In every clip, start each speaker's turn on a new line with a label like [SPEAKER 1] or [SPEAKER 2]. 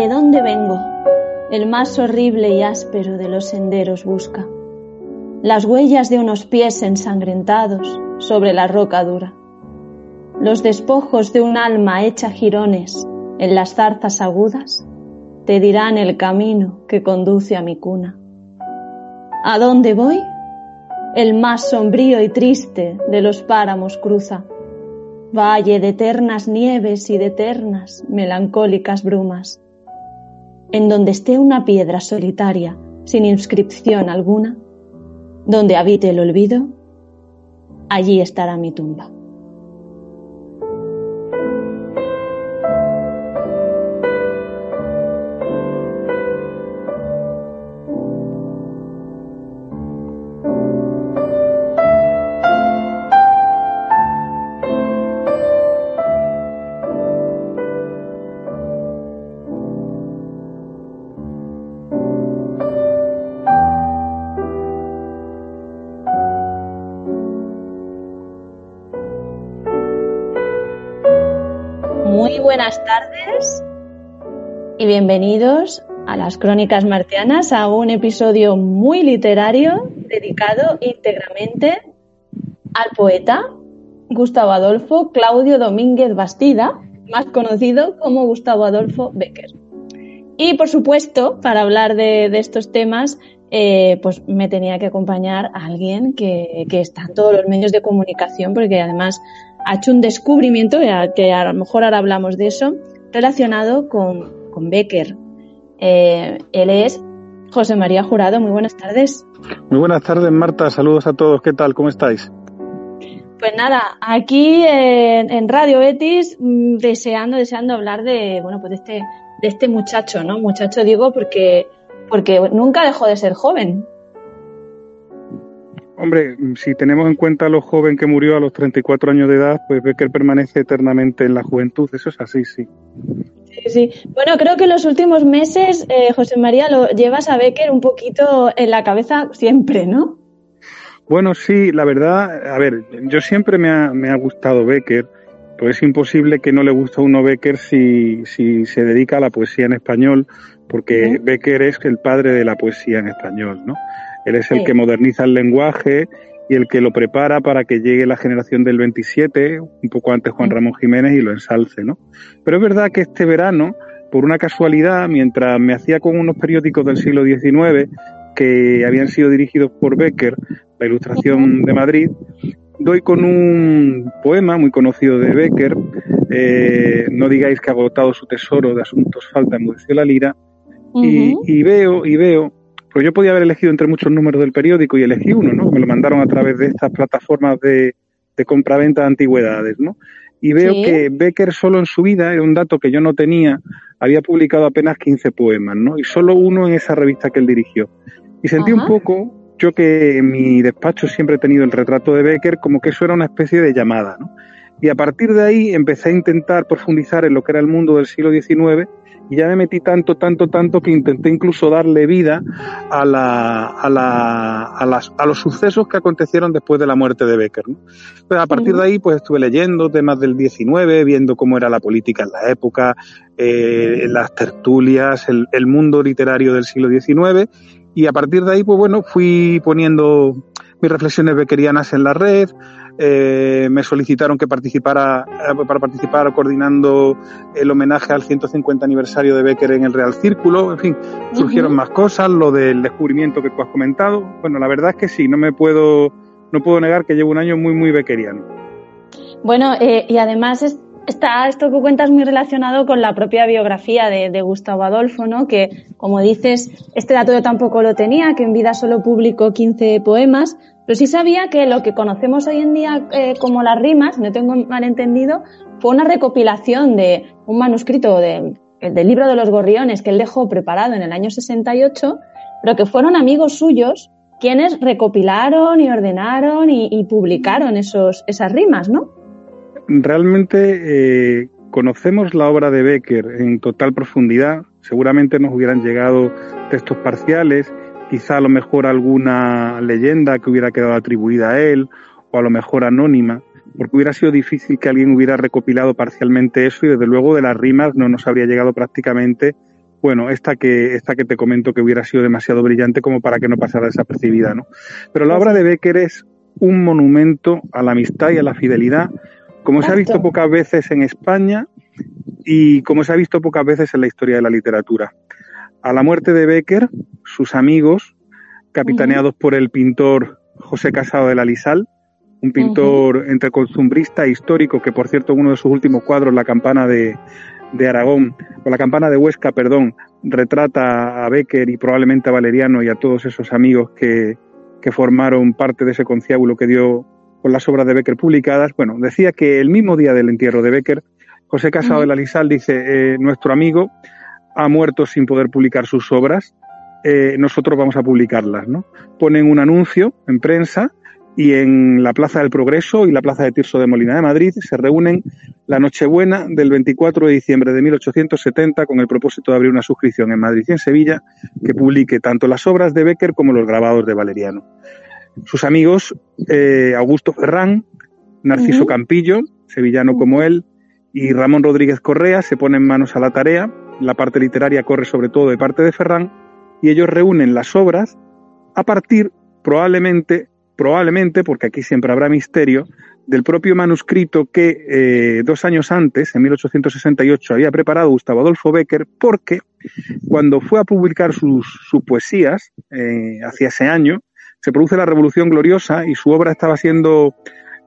[SPEAKER 1] ¿De dónde vengo? El más horrible y áspero de los senderos busca. Las huellas de unos pies ensangrentados sobre la roca dura. Los despojos de un alma hecha jirones en las zarzas agudas te dirán el camino que conduce a mi cuna. ¿A dónde voy? El más sombrío y triste de los páramos cruza, valle de eternas nieves y de eternas melancólicas brumas. En donde esté una piedra solitaria, sin inscripción alguna, donde habite el olvido, allí estará mi tumba. Bienvenidos a las Crónicas Martianas, a un episodio muy literario dedicado íntegramente al poeta Gustavo Adolfo Claudio Domínguez Bastida, más conocido como Gustavo Adolfo Becker. Y por supuesto, para hablar de, estos temas, eh, pues me tenía que acompañar a alguien que, que está en todos los medios de comunicación, porque además ha hecho un descubrimiento, que a lo mejor ahora hablamos de eso, relacionado con, Becker. Eh, él es José María Jurado. Muy buenas tardes.
[SPEAKER 2] Muy buenas tardes, Marta. Saludos a todos. ¿Qué tal? ¿Cómo estáis?
[SPEAKER 1] Pues nada, aquí en, Radio Betis, mm, deseando, deseando hablar de, bueno, pues de este, de este muchacho, ¿no? Muchacho digo porque, porque nunca dejó de ser joven.
[SPEAKER 2] Hombre, si tenemos en cuenta lo joven que murió a los 34 años de edad, pues ve que él permanece eternamente en la juventud. Eso es así, sí.
[SPEAKER 1] Sí, sí. Bueno, creo que en los últimos meses, eh, José María, lo llevas a Becker un poquito en la cabeza siempre, ¿no?
[SPEAKER 2] Bueno, sí, la verdad, a ver, yo siempre me ha, me ha gustado Becker, pues es imposible que no le guste a uno Becker si, si se dedica a la poesía en español, porque Becker es el padre de la poesía en español, ¿no? Él es el que moderniza el lenguaje y el que lo prepara para que llegue la generación del 27, un poco antes Juan Ramón Jiménez, y lo ensalce, ¿no? Pero es verdad que este verano, por una casualidad, mientras me hacía con unos periódicos del siglo XIX que habían sido dirigidos por Becker, la Ilustración de Madrid, doy con un poema muy conocido de Becker, eh, No digáis que ha agotado su tesoro, de asuntos falta enmudeció la lira, y, y, veo, y veo pues yo podía haber elegido entre muchos números del periódico y elegí uno, ¿no? Me lo mandaron a través de estas plataformas de, de compraventa de antigüedades, ¿no? Y veo que Becker solo en su vida, era un dato que yo no tenía, había publicado apenas 15 poemas, ¿no? Y solo uno en esa revista que él dirigió. Y sentí un poco, yo que en mi despacho siempre he tenido el retrato de Becker, como que eso era una especie de llamada, ¿no? Y a partir de ahí empecé a intentar profundizar en lo que era el mundo del siglo XIX y ya me metí tanto, tanto, tanto que intenté incluso darle vida a, la, a, la, a, las, a los sucesos que acontecieron después de la muerte de Becker. ¿no? Pues a partir de ahí pues estuve leyendo temas del 19, viendo cómo era la política en la época, eh, las tertulias, el, el mundo literario del siglo XIX y a partir de ahí pues bueno fui poniendo mis reflexiones beckerianas en la red, eh, me solicitaron que participara eh, para participar coordinando el homenaje al 150 aniversario de Becker en el Real Círculo, en fin, surgieron más cosas, lo del descubrimiento que tú has comentado. Bueno, la verdad es que sí, no me puedo, no puedo negar que llevo un año muy, muy beckeriano.
[SPEAKER 1] Bueno, eh, y además está esto que cuentas muy relacionado con la propia biografía de, de, Gustavo Adolfo, ¿no? Que, como dices, este dato yo tampoco lo tenía, que en vida solo publicó 15 poemas, pero sí sabía que lo que conocemos hoy en día eh, como las rimas, no tengo malentendido, fue una recopilación de un manuscrito de, del libro de los gorriones que él dejó preparado en el año 68, pero que fueron amigos suyos quienes recopilaron y ordenaron y, publicaron esos, esas rimas, ¿no?
[SPEAKER 2] Realmente eh, conocemos la obra de Becker en total profundidad. Seguramente nos hubieran llegado textos parciales quizá a lo mejor alguna leyenda que hubiera quedado atribuida a él, o a lo mejor anónima, porque hubiera sido difícil que alguien hubiera recopilado parcialmente eso y desde luego de las rimas no nos habría llegado prácticamente bueno, esta que, esta que te comento que hubiera sido demasiado brillante como para que no pasara desapercibida, ¿no? Pero la obra de Becker es un monumento a la amistad y a la fidelidad, como se ha visto pocas veces en España y como se ha visto pocas veces en la historia de la literatura. A la muerte de Becker, sus amigos, capitaneados por el pintor José Casado de la Lisal, un pintor entre costumbrista e histórico, que por cierto uno de sus últimos cuadros, La campana de, de Aragón, o La campana de Huesca, perdón, retrata a Becker y probablemente a Valeriano y a todos esos amigos que, que formaron parte de ese conciliábulo que dio con las obras de Becker publicadas. Bueno, decía que el mismo día del entierro de Becker, José Casado de la Lisal dice, eh, nuestro amigo ha muerto sin poder publicar sus obras, eh, nosotros vamos a publicarlas, ¿no? Ponen un anuncio en prensa y en la Plaza del Progreso y la Plaza de Tirso de Molina de Madrid se reúnen la Nochebuena del 24 de diciembre de 1870 con el propósito de abrir una suscripción en Madrid y en Sevilla que publique tanto las obras de Becker como los grabados de Valeriano. Sus amigos, eh, Augusto Ferrán, Narciso Campillo, sevillano como él, y Ramón Rodríguez Correa se ponen manos a la tarea. La parte literaria corre sobre todo de parte de Ferrán y ellos reúnen las obras a partir probablemente probablemente, porque aquí siempre habrá misterio, del propio manuscrito que eh, dos años antes, en 1868, había preparado Gustavo Adolfo Becker, porque cuando fue a publicar sus, poesías, eh, hacia ese año, se produce la Revolución Gloriosa y su obra estaba siendo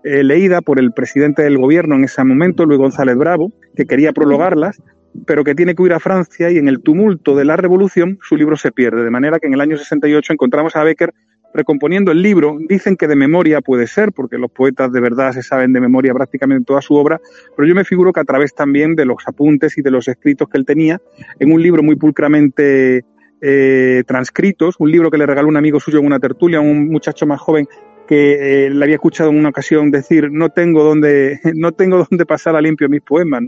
[SPEAKER 2] eh, leída por el presidente del gobierno en ese momento, Luis González Bravo, que quería prologarlas, pero que tiene que huir a Francia y en el tumulto de la revolución su libro se pierde. De manera que en el año 68 encontramos a Becker recomponiendo el libro. Dicen que de memoria puede ser, porque los poetas de verdad se saben de memoria prácticamente toda su obra, pero yo me figuro que a través también de los apuntes y de los escritos que él tenía, en un libro muy pulcramente eh, transcritos, un libro que le regaló un amigo suyo en una tertulia, un muchacho más joven que eh, le había escuchado en una ocasión decir no tengo dónde no tengo dónde pasar a limpio mis poemas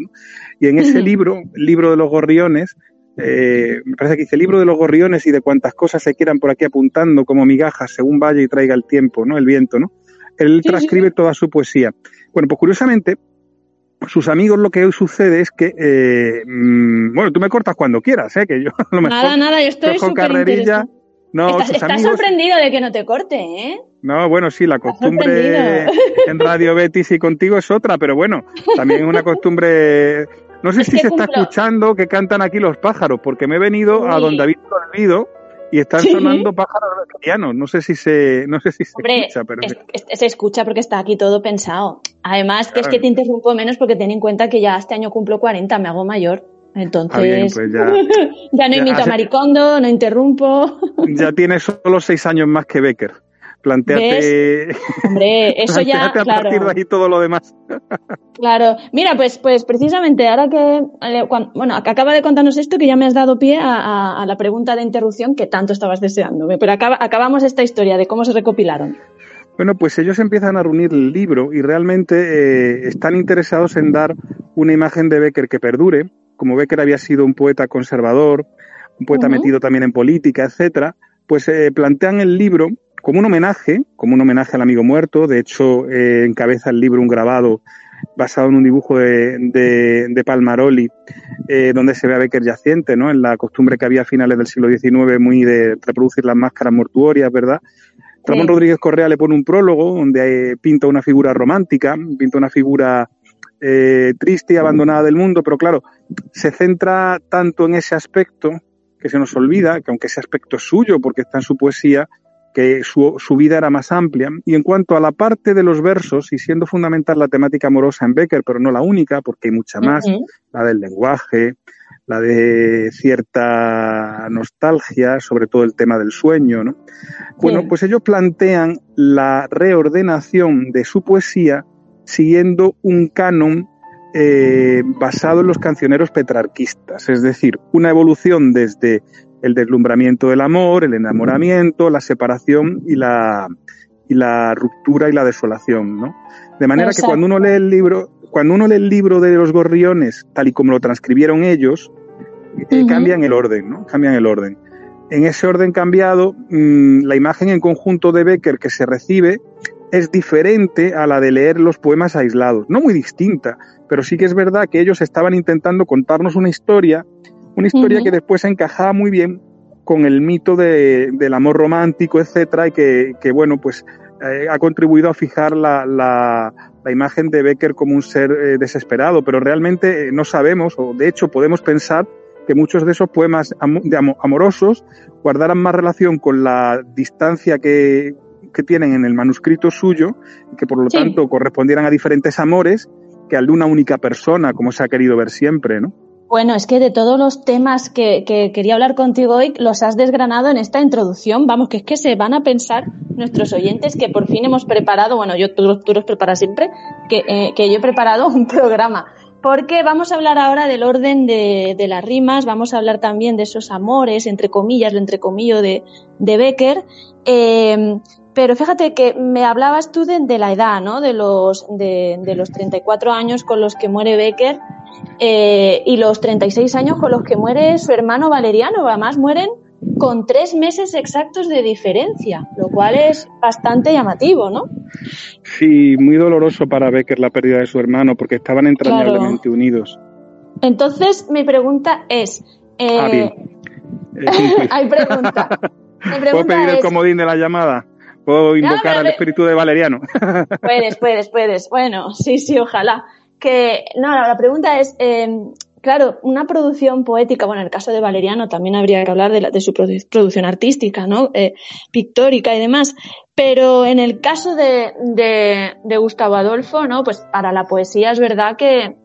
[SPEAKER 2] y en ese libro libro de los gorriones eh, me parece que dice libro de los gorriones y de cuantas cosas se quieran por aquí apuntando como migajas según vaya y traiga el tiempo, ¿no? El viento, ¿no? Él transcribe toda su poesía. Bueno, pues curiosamente, sus amigos lo que hoy sucede es que, eh, mm, bueno, tú me cortas cuando quieras, ¿eh? Que yo
[SPEAKER 1] lo mejor Nada, nada, yo estoy súper
[SPEAKER 2] no,
[SPEAKER 1] estás, sorprendido de que no te corte, ¿eh?
[SPEAKER 2] No, bueno, sí, la costumbre en Radio Betis y contigo es otra, pero bueno, también es una costumbre no sé si se está escuchando que cantan aquí los pájaros, porque me he venido a donde habéis dormido y están sonando pájaros cristianos. No sé si se, no sé si se escucha, pero
[SPEAKER 1] se escucha porque está aquí todo pensado. Además, que es que te interrumpo menos porque ten en cuenta que ya este año cumplo 40, me hago mayor. Entonces, pues ya, ya, no imito a Maricondo, no interrumpo.
[SPEAKER 2] Ya tienes solo seis años más que Becker. Planteate.
[SPEAKER 1] Hombre, eso ya.
[SPEAKER 2] a partir de ahí todo lo demás.
[SPEAKER 1] Claro. Mira, pues, pues precisamente ahora que. bueno, acaba de contarnos esto, que ya me has dado pie a, la pregunta de interrupción que tanto estabas deseando. Pero acabamos esta historia de cómo se recopilaron.
[SPEAKER 2] Bueno, pues ellos empiezan a reunir el libro y realmente eh, están interesados en dar una imagen de Becker que perdure. Como Becker había sido un poeta conservador, un poeta metido también en política, etcétera, pues eh, plantean el libro como un homenaje, como un homenaje al amigo muerto. De hecho, eh, encabeza el libro un grabado basado en un dibujo de, de, Palmaroli, eh, donde se ve a Becker yaciente, ¿no? En la costumbre que había a finales del siglo XIX muy de reproducir las máscaras mortuorias, ¿verdad? Ramón Rodríguez Correa le pone un prólogo donde eh, pinta una figura romántica, pinta una figura triste y abandonada del mundo, pero claro, se centra tanto en ese aspecto que se nos olvida que aunque ese aspecto es suyo porque está en su poesía, que su, vida era más amplia. Y en cuanto a la parte de los versos, y siendo fundamental la temática amorosa en Becker, pero no la única, porque hay mucha más, la del lenguaje, la de cierta nostalgia, sobre todo el tema del sueño, ¿no? Bueno, pues ellos plantean la reordenación de su poesía siguiendo un canon eh, basado en los cancioneros petrarquistas, es decir, una evolución desde el deslumbramiento del amor, el enamoramiento, la separación y la, y la ruptura y la desolación, ¿no? De manera que cuando uno lee el libro, cuando uno lee el libro de los gorriones, tal y como lo transcribieron ellos, eh, cambian el orden, ¿no? Cambian el orden. En ese orden cambiado, mm, la imagen en conjunto de Becker que se recibe es diferente a la de leer los poemas aislados. No muy distinta, pero sí que es verdad que ellos estaban intentando contarnos una historia Una historia que después encajaba muy bien con el mito de, del amor romántico, etcétera, y que, que bueno, pues eh, ha contribuido a fijar la, la, la, imagen de Becker como un ser eh, desesperado, pero realmente eh, no sabemos, o de hecho podemos pensar que muchos de esos poemas amorosos guardaran más relación con la distancia que, que tienen en el manuscrito suyo, y que por lo tanto correspondieran a diferentes amores, que al de una única persona, como se ha querido ver siempre, ¿no?
[SPEAKER 1] Bueno, es que de todos los temas que, quería hablar contigo hoy, los has desgranado en esta introducción. Vamos, que es que se van a pensar nuestros oyentes que por fin hemos preparado, bueno, yo tú, tú los preparas siempre, que, eh, que yo he preparado un programa. Porque vamos a hablar ahora del orden de, las rimas, vamos a hablar también de esos amores, entre comillas, lo entre comillas de, de Becker. Eh, pero fíjate que me hablabas tú de, la edad, ¿no? De los, de, de los 34 años con los que muere Becker eh, y los 36 años con los que muere su hermano Valeriano. Además, mueren con tres meses exactos de diferencia, lo cual es bastante llamativo, ¿no?
[SPEAKER 2] Sí, muy doloroso para Becker la pérdida de su hermano, porque estaban entrañablemente unidos.
[SPEAKER 1] Entonces, mi pregunta es... Eh, ah, bien. hay pregunta.
[SPEAKER 2] ¿Puedo pedir el comodín de la llamada? ¿Puedo invocar al espíritu de Valeriano?
[SPEAKER 1] puedes, puedes, puedes. Bueno, sí, sí, ojalá que, no, la pregunta es, em, claro, una producción poética, bueno, en el caso de Valeriano también habría que hablar de, de su producción artística, ¿no? Eh, pictórica y demás, pero en el caso de, de, Gustavo Adolfo, ¿no? Pues para la poesía es verdad que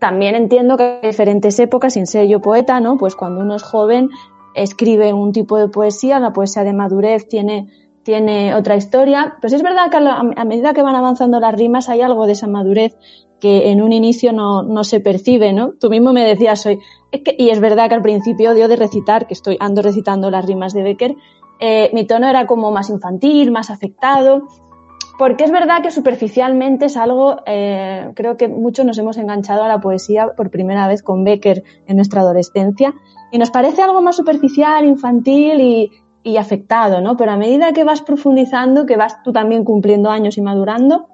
[SPEAKER 1] también entiendo que hay diferentes épocas, sin ser yo poeta, ¿no? Pues cuando uno es joven escribe un tipo de poesía, la poesía de madurez tiene tiene otra historia, pues es verdad que a medida que van avanzando las rimas hay algo de esa madurez que en un inicio no, no se percibe, ¿no? Tú mismo me decías hoy, y es verdad que al principio odio de recitar, que estoy ando recitando las rimas de Becker, eh, mi tono era como más infantil, más afectado, porque es verdad que superficialmente es algo, eh, creo que muchos nos hemos enganchado a la poesía por primera vez con Becker en nuestra adolescencia, y nos parece algo más superficial, infantil y, y afectado, ¿no? Pero a medida que vas profundizando, que vas tú también cumpliendo años y madurando,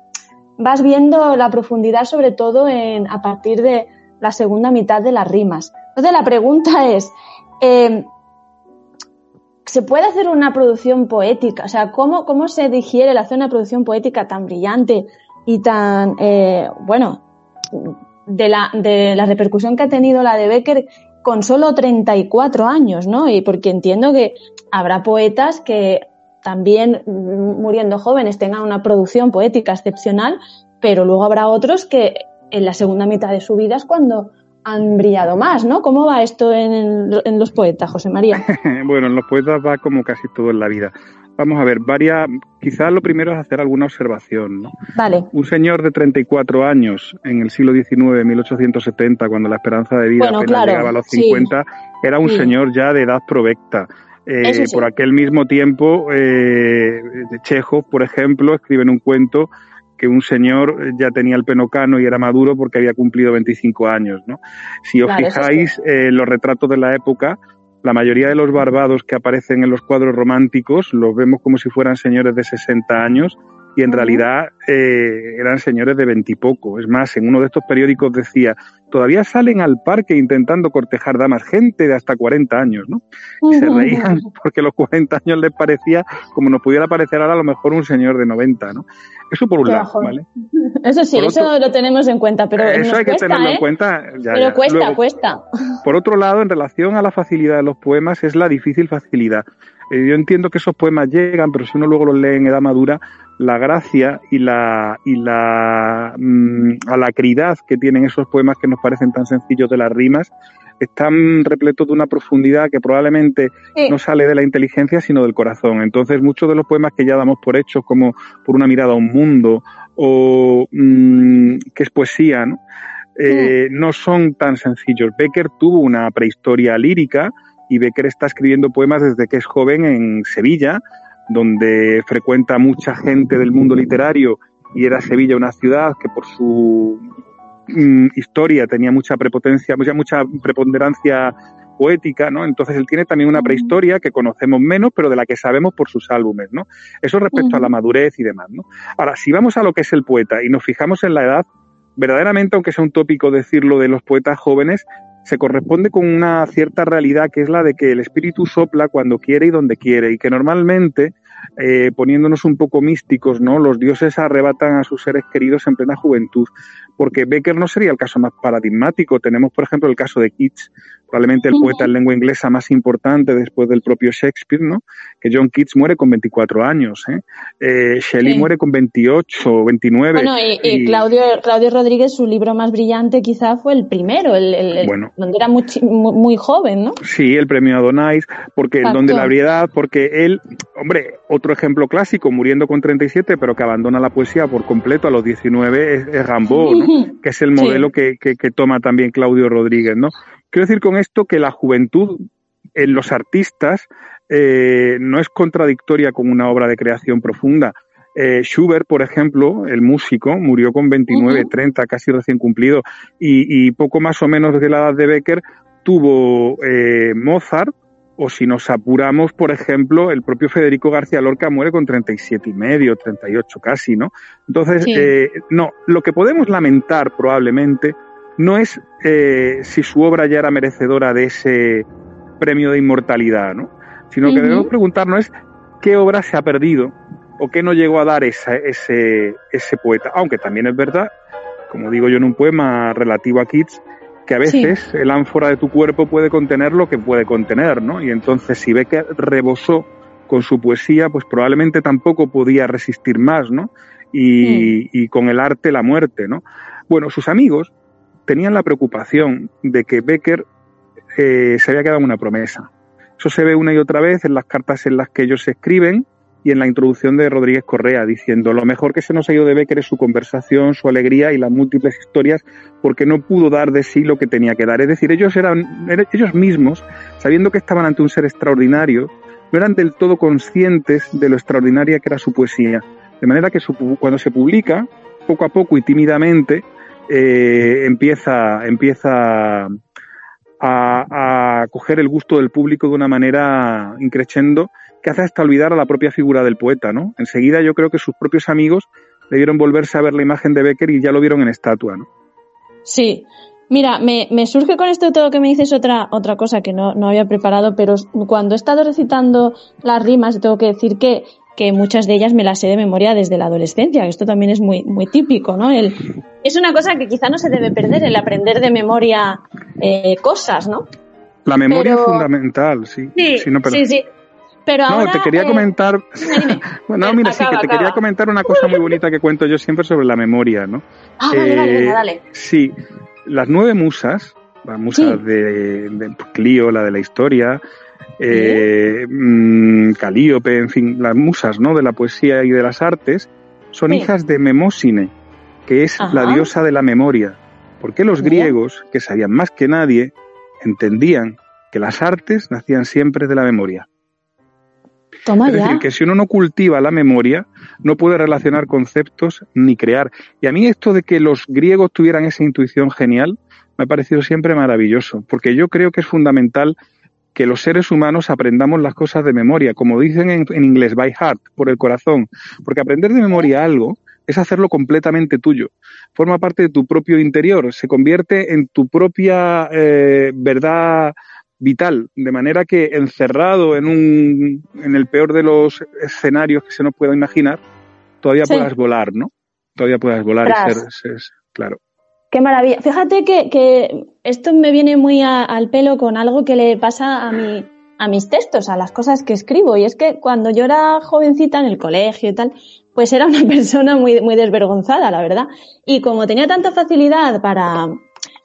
[SPEAKER 1] vas viendo la profundidad sobre todo en, a partir de la segunda mitad de las rimas. Entonces la pregunta es, eh, ¿se puede hacer una producción poética? O sea, ¿cómo, cómo se digiere el hacer una producción poética tan brillante y tan, eh, bueno, de la, de la repercusión que ha tenido la de Becker con solo 34 años, ¿no? Y porque entiendo que habrá poetas que también muriendo jóvenes tengan una producción poética excepcional, pero luego habrá otros que en la segunda mitad de su vida es cuando han brillado más, ¿no? ¿Cómo va esto en, los poetas, José María?
[SPEAKER 2] bueno, en los poetas va como casi todo en la vida. Vamos a ver, varias, quizás lo primero es hacer alguna observación, ¿no?
[SPEAKER 1] Vale.
[SPEAKER 2] Un señor de 34 años en el siglo XIX, 1870, cuando la esperanza de vida apenas llegaba a los 50, era un señor ya de edad provecta. Eh, por aquel mismo tiempo, eh, Chekhov, por ejemplo, escribe en un cuento que un señor ya tenía el penocano y era maduro porque había cumplido 25 años. ¿no? Si os fijáis, eh, los retratos de la época, la mayoría de los barbados que aparecen en los cuadros románticos los vemos como si fueran señores de 60 años y en realidad eh, eran señores de veintipoco. Es más, en uno de estos periódicos decía, todavía salen al parque intentando cortejar damas, gente de hasta 40 años, ¿no? Y se reían porque los 40 años les parecía como nos pudiera parecer ahora a lo mejor un señor de 90, ¿no? Eso por un lado, ¿vale?
[SPEAKER 1] Eso sí, eso lo tenemos en cuenta, pero
[SPEAKER 2] eso hay que tenerlo en ¿eh? cuenta.
[SPEAKER 1] pero cuesta, cuesta.
[SPEAKER 2] Por otro lado, en relación a la facilidad de los poemas, es la difícil facilidad. Eh, yo entiendo que esos poemas llegan, pero si uno luego los lee en edad madura, la gracia y la, y la mm, alacridad que tienen esos poemas que nos parecen tan sencillos de las rimas, están repletos de una profundidad que probablemente no sale de la inteligencia, sino del corazón. Entonces, muchos de los poemas que ya damos por hechos, como por una mirada a un mundo, o mm, que es poesía, ¿no? Eh, no son tan sencillos. Becker tuvo una prehistoria lírica y Becker está escribiendo poemas desde que es joven en Sevilla, donde frecuenta mucha gente del mundo literario y era Sevilla una ciudad que por su mm, historia tenía mucha prepotencia, mucha, mucha preponderancia poética, ¿no? Entonces él tiene también una prehistoria que conocemos menos, pero de la que sabemos por sus álbumes, ¿no? Eso respecto a la madurez y demás, ¿no? Ahora, si vamos a lo que es el poeta y nos fijamos en la edad, verdaderamente, aunque sea un tópico decirlo de los poetas jóvenes, se corresponde con una cierta realidad que es la de que el espíritu sopla cuando quiere y donde quiere y que normalmente eh, poniéndonos un poco místicos, ¿no? Los dioses arrebatan a sus seres queridos en plena juventud, porque Becker no sería el caso más paradigmático. Tenemos, por ejemplo, el caso de Keats, probablemente el poeta en lengua inglesa más importante después del propio Shakespeare, ¿no? Que John Keats muere con 24 años, ¿eh? eh Shelley muere con 28 o 29.
[SPEAKER 1] Bueno, y, Claudio, Claudio Rodríguez, su libro más brillante quizá fue el primero, el, donde era muy, muy, joven, ¿no?
[SPEAKER 2] Sí, el premio Adonais, porque donde la variedad, porque él, hombre, otro ejemplo clásico, muriendo con 37, pero que abandona la poesía por completo a los 19, es, es Rimbaud, ¿no? que es el modelo que, que, que toma también Claudio Rodríguez, ¿no? Quiero decir con esto que la juventud en los artistas eh, no es contradictoria con una obra de creación profunda. Eh, Schubert, por ejemplo, el músico, murió con 29, 30, casi recién cumplido, y, poco más o menos de la edad de Becker tuvo eh, Mozart, o si nos apuramos, por ejemplo, el propio Federico García Lorca muere con 37 y medio, 38 casi, ¿no? Entonces, no, lo que podemos lamentar probablemente no es eh, si su obra ya era merecedora de ese premio de inmortalidad, ¿no? sino que debemos preguntarnos es qué obra se ha perdido o qué no llegó a dar ese, ese poeta. Aunque también es verdad, como digo yo en un poema relativo a Keats, que a veces el ánfora de tu cuerpo puede contener lo que puede contener, ¿no? Y entonces si ve que rebosó con su poesía, pues probablemente tampoco podía resistir más, ¿no? Y, y con el arte la muerte, ¿no? Bueno, sus amigos, tenían la preocupación de que Becker eh, se había quedado una promesa. Eso se ve una y otra vez en las cartas en las que ellos se escriben y en la introducción de Rodríguez Correa, diciendo lo mejor que se nos ha ido de Becker es su conversación, su alegría y las múltiples historias, porque no pudo dar de sí lo que tenía que dar. Es decir, ellos eran, ellos mismos, sabiendo que estaban ante un ser extraordinario, no eran del todo conscientes de lo extraordinaria que era su poesía. De manera que cuando se publica, poco a poco y tímidamente, eh, empieza, empieza a, coger el gusto del público de una manera increchendo que hace hasta olvidar a la propia figura del poeta, ¿no? Enseguida yo creo que sus propios amigos debieron volverse a ver la imagen de Becker y ya lo vieron en estatua, ¿no?
[SPEAKER 1] Sí. Mira, me, surge con esto todo que me dices otra, otra cosa que no, no había preparado, pero cuando he estado recitando las rimas, tengo que decir que que muchas de ellas me las sé de memoria desde la adolescencia, esto también es muy, muy típico, ¿no? El, es una cosa que quizá no se debe perder, el aprender de memoria eh, cosas, ¿no?
[SPEAKER 2] La memoria es fundamental, sí.
[SPEAKER 1] Sí, sí, sí. Pero
[SPEAKER 2] no, te quería eh, comentar. bueno, mira, sí, que te quería comentar una cosa muy bonita que cuento yo siempre sobre la memoria, ¿no?
[SPEAKER 1] Ah, dale, dale, eh, dale.
[SPEAKER 2] Sí, las nueve musas, las musas de, de Clio, la de la historia, eh, mm, Calíope, en fin, las musas ¿no? de la poesía y de las artes, son hijas de Memósine, que es la diosa de la memoria. Porque los griegos, que sabían más que nadie, entendían que las artes nacían siempre de la memoria. es decir, que si uno no cultiva la memoria, no puede relacionar conceptos ni crear. Y a mí esto de que los griegos tuvieran esa intuición genial, me ha parecido siempre maravilloso, porque yo creo que es fundamental que los seres humanos aprendamos las cosas de memoria, como dicen en, inglés, by heart, por el corazón, porque aprender de memoria algo es hacerlo completamente tuyo, forma parte de tu propio interior, se convierte en tu propia eh, verdad vital, de manera que encerrado en, un, en el peor de los escenarios que se nos pueda imaginar, todavía puedas volar, ¿no? Todavía puedas volar y ser, claro.
[SPEAKER 1] Qué maravilla. Fíjate que, esto me viene muy al pelo con algo que le pasa a, mi, a mis textos, a las cosas que escribo. Y es que cuando yo era jovencita en el colegio y tal, pues era una persona muy, muy desvergonzada, la verdad. Y como tenía tanta facilidad para,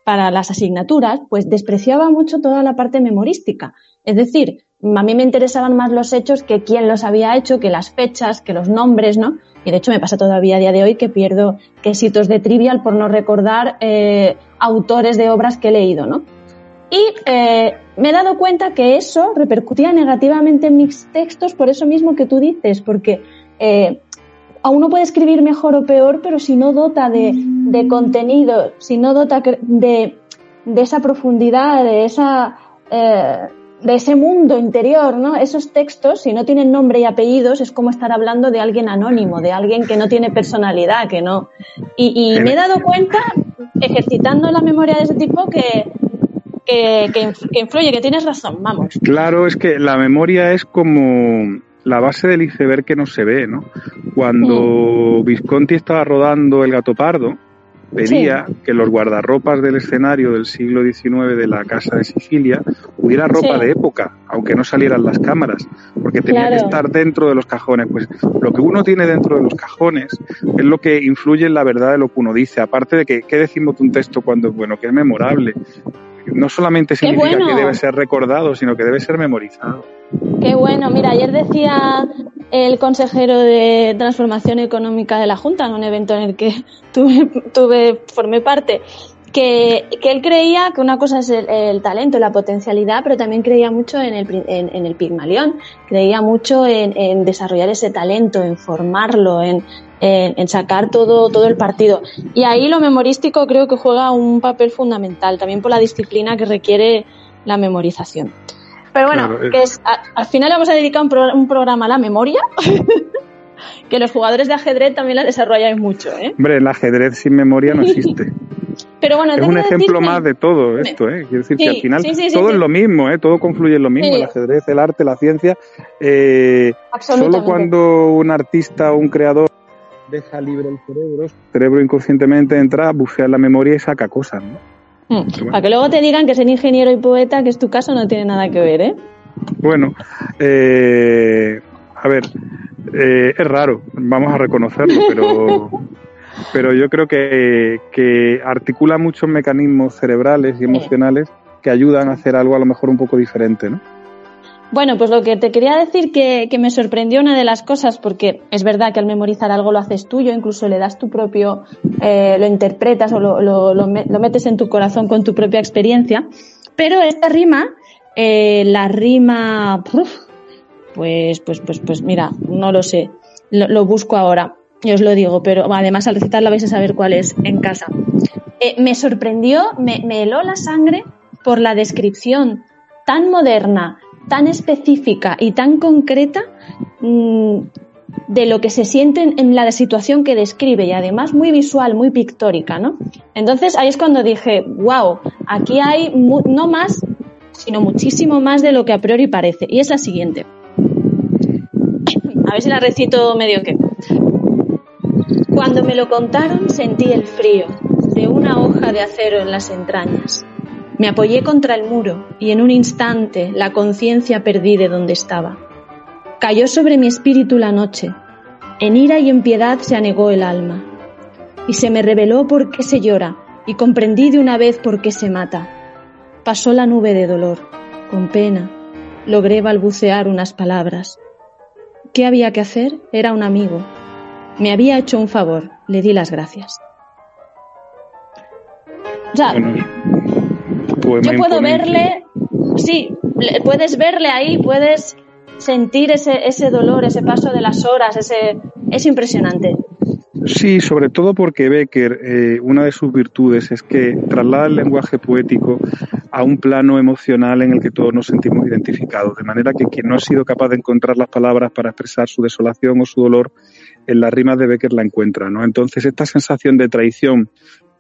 [SPEAKER 1] para las asignaturas, pues despreciaba mucho toda la parte memorística. Es decir, a mí me interesaban más los hechos que quién los había hecho, que las fechas, que los nombres, ¿no? Y de hecho me pasa todavía a día de hoy que pierdo quesitos de trivial por no recordar eh, autores de obras que he leído, ¿no? Y eh, me he dado cuenta que eso repercutía negativamente en mis textos por eso mismo que tú dices, porque eh, a uno puede escribir mejor o peor, pero si no dota de, de contenido, si no dota de, de esa profundidad, de esa eh, de ese mundo interior, ¿no? Esos textos, si no tienen nombre y apellidos, es como estar hablando de alguien anónimo, de alguien que no tiene personalidad, que no. Y, me he dado cuenta, ejercitando la memoria de ese tipo, que, que, que, influye, que tienes razón, vamos.
[SPEAKER 2] Claro, es que la memoria es como la base del iceberg que no se ve, ¿no? Cuando. Visconti estaba rodando El Gato Pardo, pedía que los guardarropas del escenario del siglo XIX de la Casa de Sicilia hubiera ropa de época, aunque no salieran las cámaras, porque tenía que estar dentro de los cajones. Pues lo que uno tiene dentro de los cajones es lo que influye en la verdad de lo que uno dice. Aparte de que, ¿qué decimos de un texto cuando es bueno? Que es memorable no solamente significa que debe ser recordado, sino que debe ser memorizado.
[SPEAKER 1] Qué bueno. Mira, ayer decía el consejero de Transformación Económica de la Junta en un evento en el que tuve, tuve formé parte. Que, él creía que una cosa es el, talento, la potencialidad, pero también creía mucho en el, en, el Pigmalión, creía mucho en, desarrollar ese talento, en formarlo, en, en, sacar todo, todo el partido. Y ahí lo memorístico creo que juega un papel fundamental, también por la disciplina que requiere la memorización. Pero bueno, que es, al final vamos a dedicar un, programa a la memoria. que los jugadores de ajedrez también la desarrollan mucho. ¿eh?
[SPEAKER 2] Hombre, el ajedrez sin memoria no existe.
[SPEAKER 1] Pero bueno,
[SPEAKER 2] es un ejemplo más de todo esto, ¿eh? Quiero decir que al final todo es lo mismo, ¿eh? Todo confluye en lo mismo, el ajedrez, el arte, la ciencia. Eh, solo cuando un artista o un creador deja libre el cerebro, el cerebro inconscientemente entra, bufea la memoria y saca cosas, ¿no?
[SPEAKER 1] Hmm. Para que luego te digan que ser ingeniero y poeta, que es tu caso, no tiene nada que ver, ¿eh?
[SPEAKER 2] Bueno, eh, a ver, eh, es raro, vamos a reconocerlo, pero, pero yo creo que, que articula muchos mecanismos cerebrales y emocionales que ayudan a hacer algo a lo mejor un poco diferente, ¿no?
[SPEAKER 1] Bueno, pues lo que te quería decir que, que, me sorprendió una de las cosas, porque es verdad que al memorizar algo lo haces tuyo, incluso le das tu propio, eh, lo interpretas o lo, lo, metes en tu corazón con tu propia experiencia, pero esta rima, eh, la rima, pues, pues, pues, pues mira, no lo sé, lo, busco ahora, yo os lo digo, pero además al recitarla vais a saber cuál es en casa. Eh, me sorprendió, me heló la sangre por la descripción tan moderna, tan específica y tan concreta mm, de lo que se siente en la situación que describe y además muy visual, muy pictórica, ¿no? Entonces ahí es cuando dije, wow, aquí hay no más, sino muchísimo más de lo que a priori parece. Y es la siguiente. A ver si la recito medio que. Cuando me lo contaron sentí el frío de una hoja de acero en las entrañas me apoyé contra el muro y en un instante la conciencia perdí de donde estaba. Cayó sobre mi espíritu la noche. En ira y en piedad se anegó el alma. Y se me reveló por qué se llora y comprendí de una vez por qué se mata. Pasó la nube de dolor. Con pena logré balbucear unas palabras. ¿Qué había que hacer? Era un amigo. Me había hecho un favor. Le di las gracias. Yo puedo verle, sí, puedes verle ahí, puedes sentir ese, ese dolor, ese paso de las horas, ese, es impresionante.
[SPEAKER 2] Sí, sobre todo porque Becker, eh, una de sus virtudes es que traslada el lenguaje poético a un plano emocional en el que todos nos sentimos identificados, de manera que quien no ha sido capaz de encontrar las palabras para expresar su desolación o su dolor, en las rimas de Becker la encuentra, ¿no? Entonces esta sensación de traición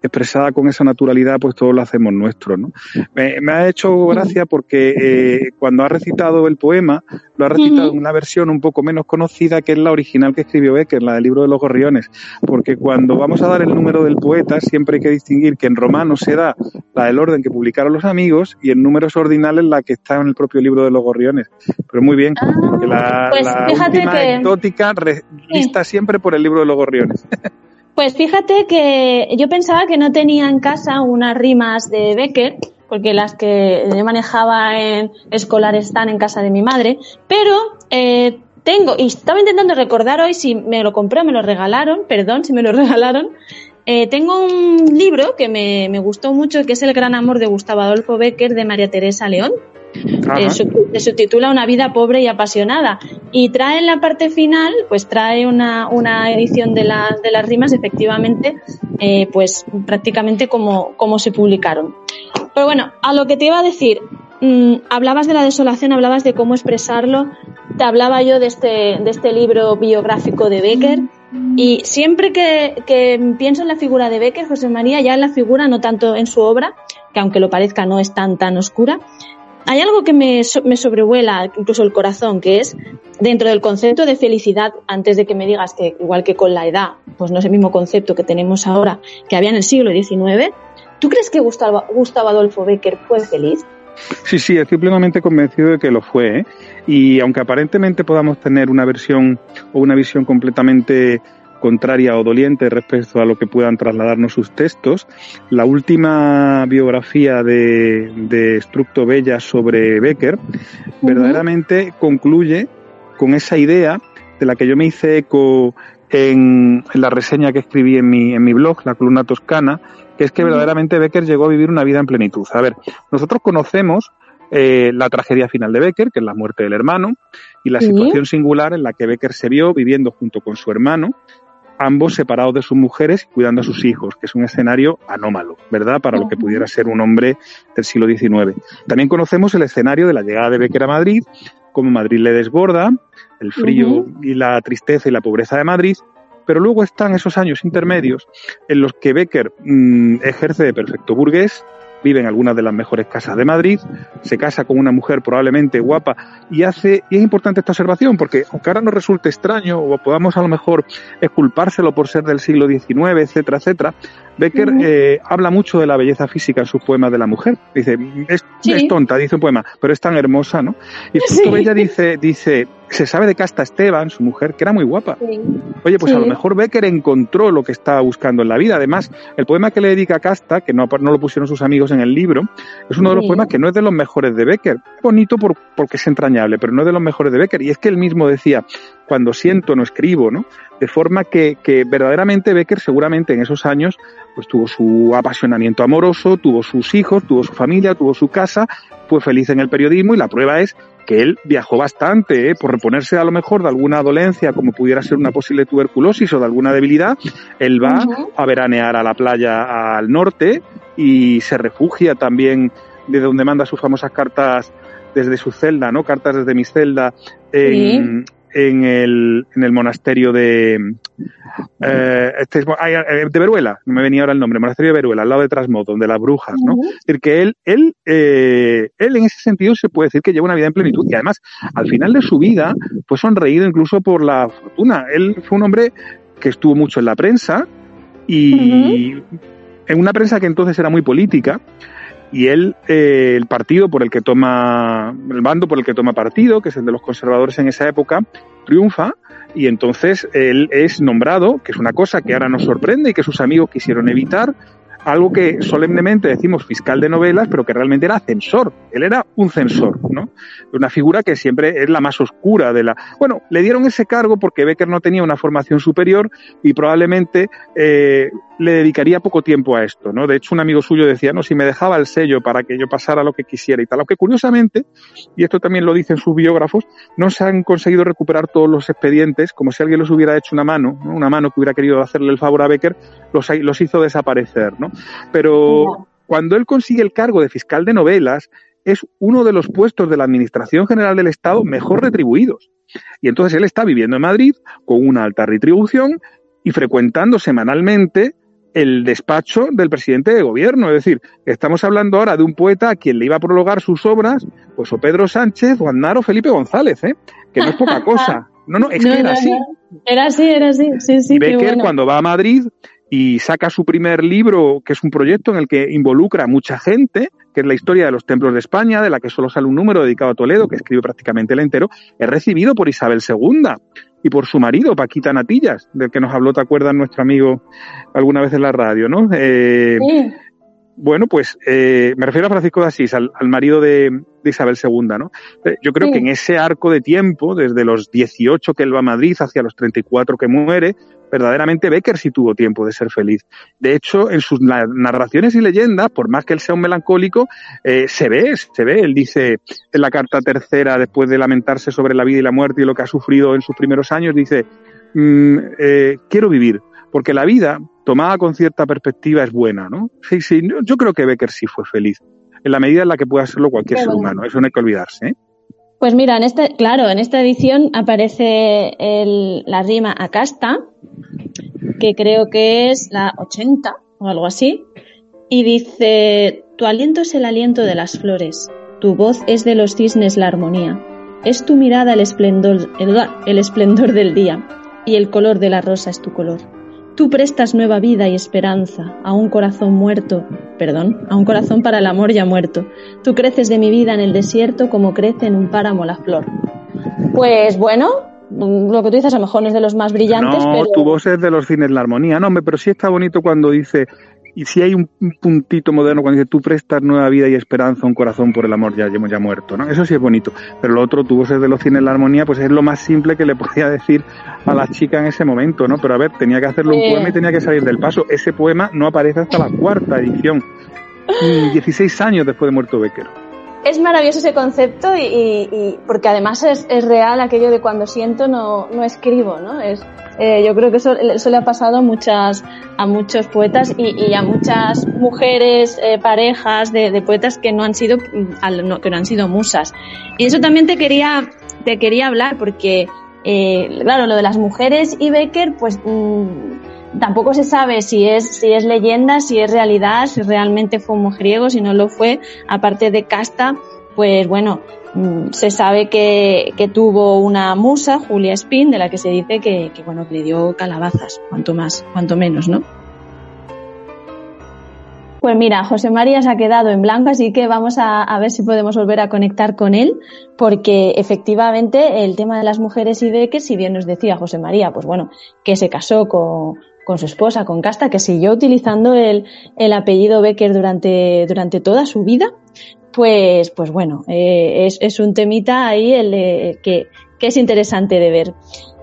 [SPEAKER 2] expresada con esa naturalidad, pues todos lo hacemos nuestro. ¿no? Me, ha hecho gracia porque eh, cuando ha recitado el poema, lo ha recitado en una versión un poco menos conocida que es la original que escribió Becker, la del libro de los gorriones, porque cuando vamos a dar el número del poeta, siempre hay que distinguir que en romano se da la del orden que publicaron los amigos y en números ordinales la que está en el propio libro de los gorriones. Pero muy bien, ah, la, pues última que... lista siempre por el libro de los gorriones.
[SPEAKER 1] Pues fíjate que yo pensaba que no tenía en casa unas rimas de Becker, porque las que yo manejaba en escolar están en casa de mi madre, pero eh, tengo, y estaba intentando recordar hoy si me lo compré o me lo regalaron, perdón, si me lo regalaron, eh, tengo un libro que me, me, gustó mucho, que es El gran amor de Gustavo Adolfo Becker de María Teresa León. Eh, se subtitula Una vida pobre y apasionada. Y trae en la parte final, pues trae una, una edición de, de las rimas, efectivamente, eh, pues prácticamente como, como se publicaron. Pero bueno, a lo que te iba a decir, mm, hablabas de la desolación, hablabas de cómo expresarlo, te hablaba yo de este, de este libro biográfico de Becker Y siempre que, pienso en la figura de Becker, José María, ya en la figura, no tanto en su obra, que aunque lo parezca no es tan tan oscura, hay algo que me, me sobrevuela incluso el corazón, que es dentro del concepto de felicidad, antes de que me digas que igual que con la edad, pues no es el mismo concepto que tenemos ahora que había en el siglo XIX, ¿tú crees que Gustavo, Gustavo Adolfo Becker fue feliz?
[SPEAKER 2] Sí, sí, estoy plenamente convencido de que lo fue. ¿eh? Y aunque aparentemente podamos tener una versión o una visión completamente contraria o doliente respecto a lo que puedan trasladarnos sus textos. La última biografía de, de Structo Bella sobre Becker verdaderamente concluye con esa idea de la que yo me hice eco en, la reseña que escribí en mi, en mi blog, La columna toscana, que es que verdaderamente Becker llegó a vivir una vida en plenitud. A ver, nosotros conocemos eh, la tragedia final de Becker, que es la muerte del hermano, y la situación singular en la que Becker se vio viviendo junto con su hermano, ambos separados de sus mujeres y cuidando a sus hijos, que es un escenario anómalo, ¿verdad? Para lo que pudiera ser un hombre del siglo XIX. También conocemos el escenario de la llegada de Becker a Madrid, cómo Madrid le desborda, el frío y la tristeza y la pobreza de Madrid, pero luego están esos años intermedios en los que Becker mm, ejerce de perfecto burgués, vive en algunas de las mejores casas de Madrid, se casa con una mujer probablemente guapa y hace, y es importante esta observación porque aunque ahora nos resulte extraño o podamos a lo mejor esculpárselo por ser del siglo XIX, etcétera, etcétera, Becker eh, habla mucho de la belleza física en sus poemas de la mujer. Dice, es, tonta, dice un poema, pero es tan hermosa, ¿no? Y sí. ella dice, dice, se sabe de Casta Esteban, su mujer, que era muy guapa. Oye, pues a lo mejor Becker encontró lo que estaba buscando en la vida. Además, el poema que le dedica a Casta, que no, no lo pusieron sus amigos en el libro, es uno de los poemas que no es de los mejores de Becker. Bonito por, porque es entrañable, pero no es de los mejores de Becker. Y es que él mismo decía, cuando siento no escribo, ¿no? De forma que, que verdaderamente Becker seguramente en esos años pues tuvo su apasionamiento amoroso, tuvo sus hijos, tuvo su familia, tuvo su casa, fue feliz en el periodismo y la prueba es que él viajó bastante, ¿eh? por reponerse a lo mejor de alguna dolencia, como pudiera ser una posible tuberculosis o de alguna debilidad, él va a veranear a la playa al norte y se refugia también de donde manda sus famosas cartas desde su celda, ¿no? Cartas desde mi celda en, en el, en el monasterio de, eh, este, eh, de Veruela, no me venía ahora el nombre, monasterio de Veruela, al lado de Trasmodo, donde las brujas, ¿no? Es decir, que él, él, eh, él en ese sentido se puede decir que lleva una vida en plenitud y además al final de su vida fue sonreído incluso por la fortuna. Él fue un hombre que estuvo mucho en la prensa y en una prensa que entonces era muy política y él, eh, el partido por el que toma, el bando por el que toma partido, que es el de los conservadores en esa época, triunfa y entonces él es nombrado, que es una cosa que ahora nos sorprende y que sus amigos quisieron evitar, algo que solemnemente decimos fiscal de novelas, pero que realmente era censor. Él era un censor, ¿no? Una figura que siempre es la más oscura de la. Bueno, le dieron ese cargo porque Becker no tenía una formación superior y probablemente eh, le dedicaría poco tiempo a esto, ¿no? De hecho, un amigo suyo decía, no, si me dejaba el sello para que yo pasara lo que quisiera y tal. Aunque curiosamente, y esto también lo dicen sus biógrafos, no se han conseguido recuperar todos los expedientes, como si alguien los hubiera hecho una mano, una mano que hubiera querido hacerle el favor a Becker, los, los hizo desaparecer, ¿no? Pero cuando él consigue el cargo de fiscal de novelas, es uno de los puestos de la Administración General del Estado mejor retribuidos. Y entonces él está viviendo en Madrid con una alta retribución y frecuentando semanalmente el despacho del presidente de gobierno. Es decir, estamos hablando ahora de un poeta a quien le iba a prologar sus obras, pues o Pedro Sánchez o o Felipe González, ¿eh? que no es poca cosa. No, no, es que era así.
[SPEAKER 1] Era así, era así. Sí, sí,
[SPEAKER 2] y Becker, cuando va a Madrid y saca su primer libro, que es un proyecto en el que involucra a mucha gente, que es la historia de los templos de España, de la que solo sale un número dedicado a Toledo, que escribe prácticamente el entero, es recibido por Isabel II y por su marido, Paquita Natillas, del que nos habló, ¿te acuerdas, nuestro amigo alguna vez en la radio, no? Eh, sí. Bueno, pues eh, me refiero a Francisco de Asís, al, marido de, Isabel II, ¿no? Eh, yo creo que en ese arco de tiempo, desde los 18 que él va a Madrid hacia los 34 que muere, verdaderamente Becker sí tuvo tiempo de ser feliz. De hecho, en sus narraciones y leyendas, por más que él sea un melancólico, eh, se ve, se ve. Él dice en la carta tercera, después de lamentarse sobre la vida y la muerte y lo que ha sufrido en sus primeros años, dice, mm, eh, quiero vivir, porque la vida, tomada con cierta perspectiva, es buena, ¿no? Sí, sí, yo creo que Becker sí fue feliz, en la medida en la que pueda serlo cualquier ser humano, eso no hay que olvidarse, ¿eh?
[SPEAKER 1] Pues mira, en este, claro, en esta edición aparece el, la rima acasta que creo que es la 80 o algo así, y dice, tu aliento es el aliento de las flores, tu voz es de los cisnes la armonía, es tu mirada el esplendor, el, esplendor del día, y el color de la rosa es tu color. Tú prestas nueva vida y esperanza a un corazón muerto, perdón, a un corazón para el amor ya muerto. Tú creces de mi vida en el desierto como crece en un páramo la flor. Pues bueno, lo que tú dices a lo mejor no es de los más brillantes,
[SPEAKER 2] no, tu voz es de los cines la armonía. No, pero sí está bonito cuando dice y si hay un puntito moderno cuando dice tú prestas nueva vida y esperanza a un corazón por el amor ya, ya muerto, ¿no? Eso sí es bonito. Pero lo otro, tu ser de los cines la armonía, pues es lo más simple que le podía decir a la chica en ese momento, ¿no? Pero a ver, tenía que hacerle un poema y tenía que salir del paso. Ese poema no aparece hasta la cuarta edición, 16 años después de muerto Becker
[SPEAKER 1] es maravilloso ese concepto y, porque además es, real aquello de cuando siento no, no escribo, ¿no? Es, eh, yo creo que eso, le ha pasado a muchas a muchos poetas y, a muchas mujeres, eh, parejas de, poetas que no han sido mm, que no han sido musas. Y eso también te quería te quería hablar porque eh, claro lo de las mujeres y Becker pues mm, tampoco se sabe si es si es leyenda, si es realidad, si realmente fue un mujeriego, si no lo fue, aparte de casta, pues bueno, Mm, se sabe que, tuvo una musa, Julia Spin, de la que se dice que, bueno, le dio calabazas, cuanto más, cuanto menos, ¿no? Pues mira, José María se ha quedado en blanco, así que vamos a, ver si podemos volver a conectar con él, porque efectivamente el tema de las mujeres y de que, si bien nos decía José María, pues bueno, que se casó con, con su esposa, con Casta, que siguió utilizando el, el apellido Becker durante, durante toda su vida, pues, pues bueno, eh, es, un temita ahí el que, es interesante de ver.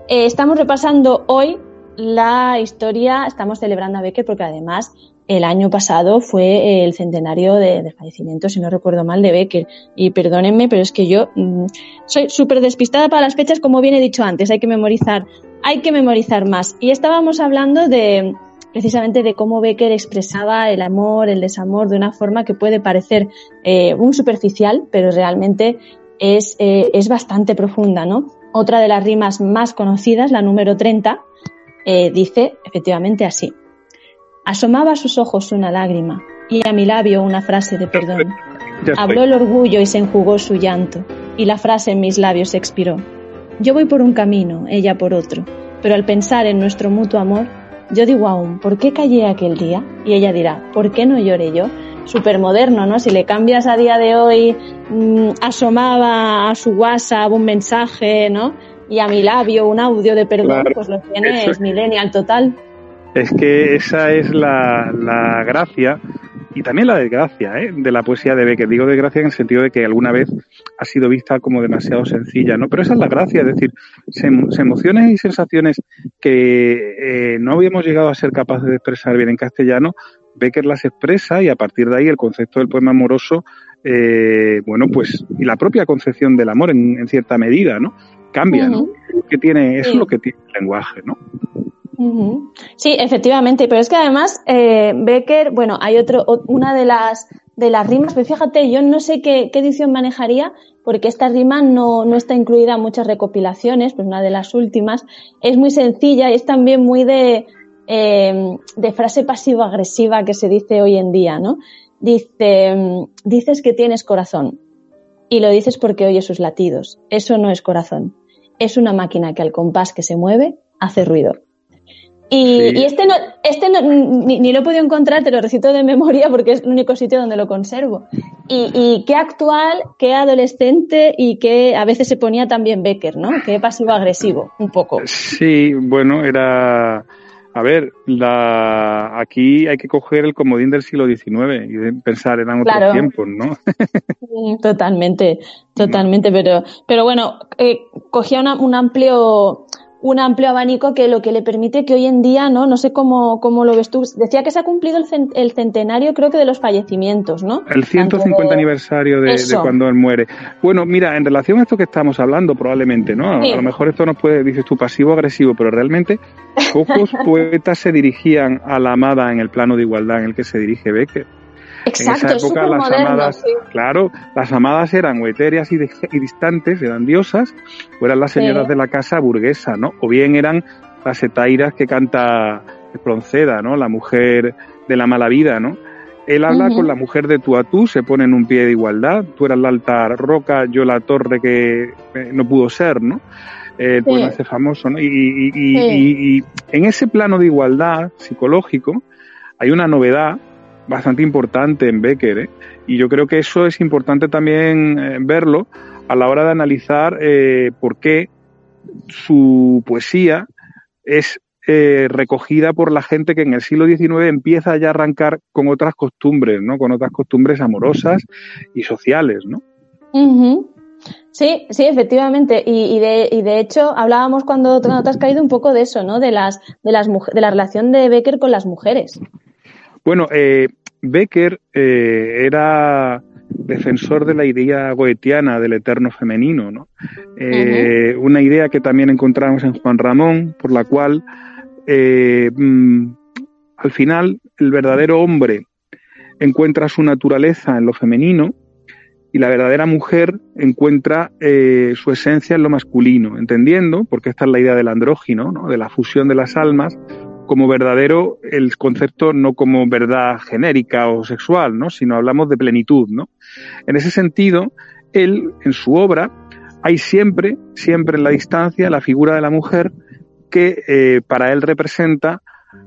[SPEAKER 1] Eh, estamos repasando hoy la historia, estamos celebrando a Becker porque además el año pasado fue el centenario de, fallecimiento, si no recuerdo mal, de Becker. Y perdónenme, pero es que yo mm, soy súper despistada para las fechas, como bien he dicho antes, hay que memorizar, hay que memorizar más. Y estábamos hablando de, precisamente de cómo Becker expresaba el amor, el desamor de una forma que puede parecer eh, muy superficial, pero realmente es, eh, es, bastante profunda, ¿no? Otra de las rimas más conocidas, la número 30, eh, dice efectivamente así. Asomaba a sus ojos una lágrima y a mi labio una frase de perdón. Habló el orgullo y se enjugó su llanto, y la frase en mis labios expiró. Yo voy por un camino, ella por otro, pero al pensar en nuestro mutuo amor, yo digo aún, ¿por qué callé aquel día? Y ella dirá, ¿por qué no lloré yo? Súper moderno, ¿no? Si le cambias a día de hoy, mm, asomaba a su WhatsApp un mensaje, ¿no? Y a mi labio un audio de perdón, pues lo tienes millennial total.
[SPEAKER 2] Es que esa es la, la gracia y también la desgracia ¿eh? de la poesía de Becker. Digo desgracia en el sentido de que alguna vez ha sido vista como demasiado sencilla, ¿no? Pero esa es la gracia, es decir, emociones y sensaciones que eh, no habíamos llegado a ser capaces de expresar bien en castellano, Becker las expresa y a partir de ahí el concepto del poema amoroso, eh, bueno, pues, y la propia concepción del amor en, cierta medida, ¿no? Cambia, ¿no? Que tiene, eso es lo que tiene el lenguaje, ¿no?
[SPEAKER 1] Sí, efectivamente, pero es que además eh, Becker, bueno, hay otro, una de las de las rimas, pero fíjate, yo no sé qué, edición manejaría, porque esta rima no, no, está incluida en muchas recopilaciones, pues una de las últimas, es muy sencilla y es también muy de, em, de frase pasivo-agresiva que se dice hoy en día, ¿no? Dice, dices que tienes corazón y lo dices porque oyes sus latidos. Eso no es corazón, es una máquina que al compás que se mueve hace ruido. Y, este, no, este no, ni, lo he podido encontrar, te lo recito de memoria porque es el único sitio donde lo conservo. Y, y qué actual, qué adolescente y qué a veces se ponía también Becker, ¿no? Qué pasivo-agresivo, un poco.
[SPEAKER 2] Sí, bueno, era... A ver, la, aquí hay que coger el comodín del siglo XIX y pensar en otros tiempos, ¿no?
[SPEAKER 1] totalmente, totalmente, pero, pero bueno, eh, cogía un amplio un amplio abanico que lo que le permite que hoy en día, ¿no? No sé cómo, cómo lo ves tú. Decía que se ha cumplido el, centenario, creo que de los fallecimientos, ¿no?
[SPEAKER 2] El 150 aniversario de, cuando él muere. Bueno, mira, en relación a esto que estamos hablando, probablemente, ¿no? A, lo mejor esto nos puede, dices tú, pasivo-agresivo, pero realmente pocos poetas se dirigían a la amada en el plano de igualdad en el que se dirige Becker.
[SPEAKER 1] Exacto, en esa época las amadas,
[SPEAKER 2] claro, las amadas eran o etéreas y, distantes, eran diosas, o eran las señoras de la casa burguesa, ¿no? O bien eran las etairas que canta Espronceda, ¿no? La mujer de la mala vida, ¿no? Él habla con la mujer de tú a tú, se pone en un pie de igualdad. Tú eras la alta roca, yo la torre que eh, no pudo ser, ¿no? El poema ese famoso, ¿no? Y, en ese plano de igualdad psicológico hay una novedad bastante importante en Becker, ¿eh? y yo creo que eso es importante también eh, verlo a la hora de analizar eh, por qué su poesía es eh, recogida por la gente que en el siglo XIX empieza ya a arrancar con otras costumbres, ¿no? Con otras costumbres amorosas y sociales, ¿no?
[SPEAKER 1] Sí, sí, efectivamente. Y, de, y, de, hecho, hablábamos cuando, te has caído un poco de eso, ¿no? De las, de las de la relación de Becker con las mujeres.
[SPEAKER 2] Bueno, eh, Becker eh, era defensor de la idea goetiana del eterno femenino, ¿no? Eh, una idea que también encontramos en Juan Ramón, por la cual mm, al final el verdadero hombre encuentra su naturaleza en lo femenino y la verdadera mujer encuentra eh, su esencia en lo masculino, entendiendo, porque esta es la idea del andrógino, ¿no? de la fusión de las almas, como verdadero el concepto no como verdad genérica o sexual, ¿no? sino hablamos de plenitud. ¿no? En ese sentido, él, en su obra, hay siempre, siempre en la distancia, la figura de la mujer que eh, para él representa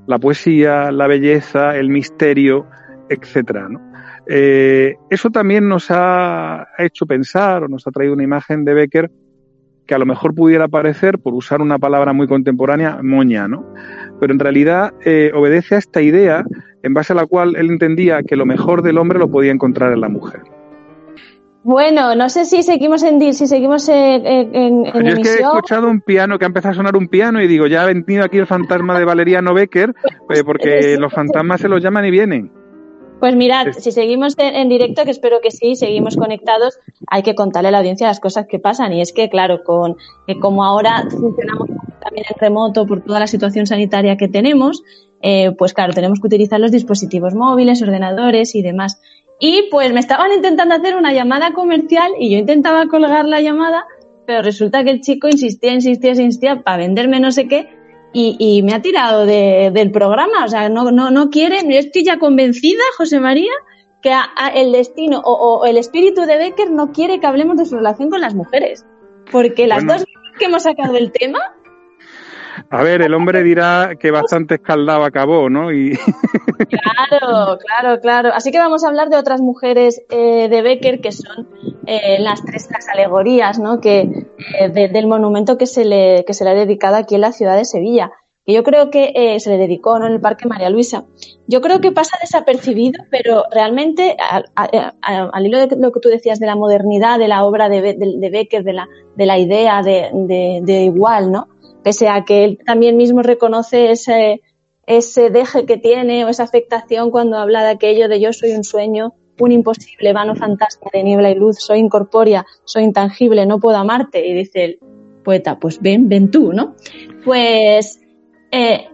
[SPEAKER 2] la poesía, la belleza, el misterio, etcétera. ¿no? Eh, eso también nos ha hecho pensar o nos ha traído una imagen de Becker que a lo mejor pudiera parecer, por usar una palabra muy contemporánea, moña, ¿no? Pero en realidad eh, obedece a esta idea en base a la cual él entendía que lo mejor del hombre lo podía encontrar en la mujer.
[SPEAKER 1] Bueno, no sé si seguimos en si seguimos en, en,
[SPEAKER 2] Yo es que he escuchado un piano que ha empezado a sonar un piano y digo, ya ha venido aquí el fantasma de Valeriano Becker, eh, porque los fantasmas se los llaman y vienen.
[SPEAKER 1] Pues mirad, si seguimos en directo, que espero que sí, seguimos conectados, hay que contarle a la audiencia las cosas que pasan. Y es que, claro, con que como ahora funcionamos también en remoto por toda la situación sanitaria que tenemos, eh, pues claro, tenemos que utilizar los dispositivos móviles, ordenadores y demás. Y pues me estaban intentando hacer una llamada comercial y yo intentaba colgar la llamada, pero resulta que el chico insistía, insistía, insistía para venderme no sé qué y, me ha tirado del programa. O sea, no, no, no quiere, yo estoy ya convencida, José María, que el destino o, el espíritu de Becker no quiere que hablemos de su relación con las mujeres. Porque las dos que hemos sacado el tema.
[SPEAKER 2] A ver, el hombre dirá que bastante escaldado acabó, ¿no? Y...
[SPEAKER 1] Claro, claro, claro. Así que vamos a hablar de otras mujeres eh, de Becker que son eh, las tres alegorías, ¿no? Que eh, del monumento que se le que se le ha dedicado aquí en la ciudad de Sevilla. Que yo creo que eh, se le dedicó ¿no? en el Parque María Luisa. Yo creo que pasa desapercibido, pero realmente al hilo de lo que tú decías de la modernidad de la obra de, de, Becker, de la, de la idea de, de, igual, ¿no? Pese a que él también mismo reconoce ese, ese deje que tiene o esa afectación cuando habla de aquello de yo soy un sueño, un imposible, vano fantasma de niebla y luz, soy incorpórea, soy intangible, no puedo amarte. Y dice el poeta, pues ven, ven tú, ¿no? Pues eh,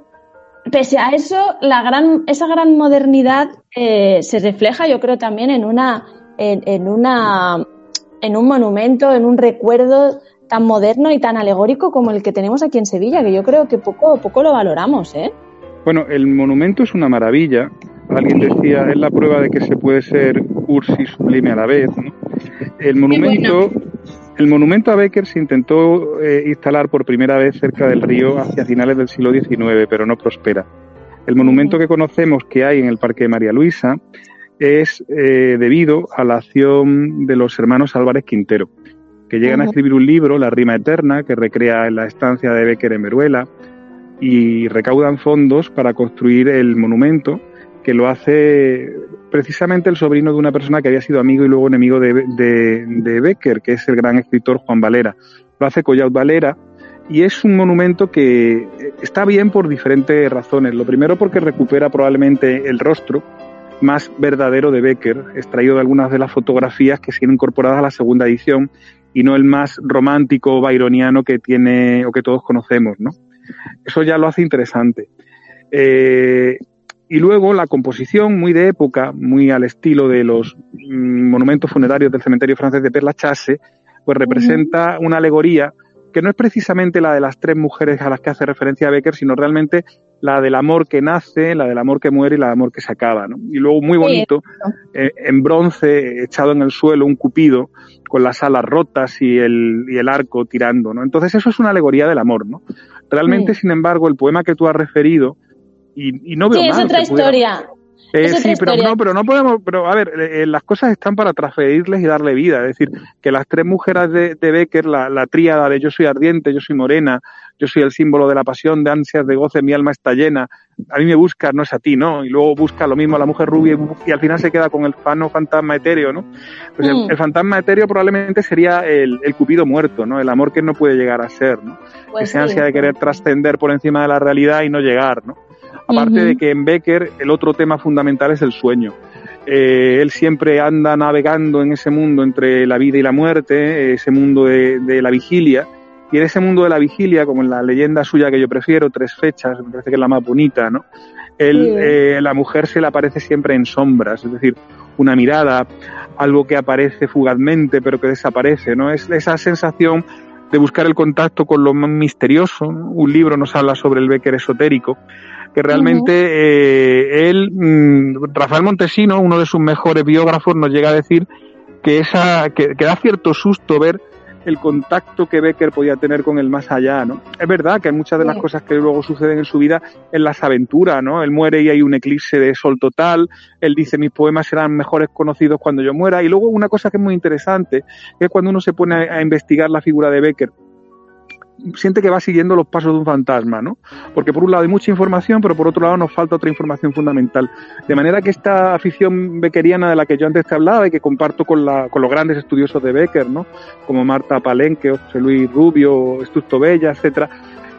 [SPEAKER 1] pese a eso, la gran, esa gran modernidad eh, se refleja, yo creo, también en una, en, una, en un monumento, en un recuerdo tan moderno y tan alegórico como el que tenemos aquí en Sevilla, que yo creo que poco, poco lo valoramos, ¿eh?
[SPEAKER 2] Bueno, el monumento es una maravilla. Alguien decía, es la prueba de que se puede ser cursi y sublime a la vez. El monumento, el monumento a Becker se intentó eh, instalar por primera vez cerca del río hacia finales del siglo XIX, pero no prospera. El monumento que conocemos que hay en el Parque de María Luisa es eh, debido a la acción de los hermanos Álvarez Quintero, que llegan a escribir un libro, La Rima Eterna, que recrea la estancia de Becker en Veruela, y recaudan fondos para construir el monumento que lo hace precisamente el sobrino de una persona que había sido amigo y luego enemigo de, de, Becker, que es el gran escritor Juan Valera. Lo hace Collaut Valera y es un monumento que está bien por diferentes razones. Lo primero porque recupera probablemente el rostro más verdadero de Becker, extraído de algunas de las fotografías que siguen incorporadas a la segunda edición y no el más romántico byroniano que tiene o que todos conocemos, ¿no? Eso ya lo hace interesante. Eh, y luego la composición, muy de época, muy al estilo de los mm, monumentos funerarios del cementerio francés de Père Lachaise, pues representa una alegoría que no es precisamente la de las tres mujeres a las que hace referencia Becker, sino realmente la del amor que nace, la del amor que muere y la del amor que se acaba. ¿no? Y luego, muy bonito, eh, en bronce, echado en el suelo, un cupido con las alas rotas y el, y el arco tirando. ¿no? Entonces, eso es una alegoría del amor. ¿no? Realmente, sin embargo, el poema que tú has referido, y, y no veo
[SPEAKER 1] Sí, es otra historia.
[SPEAKER 2] Eh, sí, pero no, pero no podemos, pero a ver, eh, eh, las cosas están para transferirles y darle vida. Es decir, que las tres mujeres de, de Becker, la, la, tríada de yo soy ardiente, yo soy morena, yo soy el símbolo de la pasión, de ansias, de goce, mi alma está llena. A mí me busca, no es a ti, ¿no? Y luego busca lo mismo a la mujer rubia y, y al final se queda con el fano fantasma etéreo, ¿no? Pues mm. el, el, fantasma etéreo probablemente sería el, el, cupido muerto, ¿no? El amor que no puede llegar a ser, ¿no? Pues Esa sí, ansia de querer trascender por encima de la realidad y no llegar, ¿no? Aparte uh -huh. de que en Becker el otro tema fundamental es el sueño. Eh, él siempre anda navegando en ese mundo entre la vida y la muerte, ese mundo de, de, la vigilia. Y en ese mundo de la vigilia, como en la leyenda suya que yo prefiero, tres fechas, me parece que es la más bonita, ¿no? Él, sí. eh, la mujer se le aparece siempre en sombras, es decir, una mirada, algo que aparece fugazmente pero que desaparece, ¿no? Es esa sensación de buscar el contacto con lo más misterioso. Un libro nos habla sobre el Becker esotérico que realmente uh -huh. eh, él, mmm, Rafael Montesino, uno de sus mejores biógrafos, nos llega a decir que, esa, que, que da cierto susto ver el contacto que Becker podía tener con el más allá, ¿no? Es verdad que hay muchas de las sí. cosas que luego suceden en su vida en las aventuras, ¿no? Él muere y hay un eclipse de sol total, él dice mis poemas serán mejores conocidos cuando yo muera, y luego una cosa que es muy interesante, es cuando uno se pone a, a investigar la figura de Becker, siente que va siguiendo los pasos de un fantasma, ¿no? Porque por un lado hay mucha información, pero por otro lado nos falta otra información fundamental. De manera que esta afición beckeriana de la que yo antes te hablaba y que comparto con, la, con los grandes estudiosos de Becker, ¿no? Como Marta Palenque, José Luis Rubio, Estusto Bella, etcétera,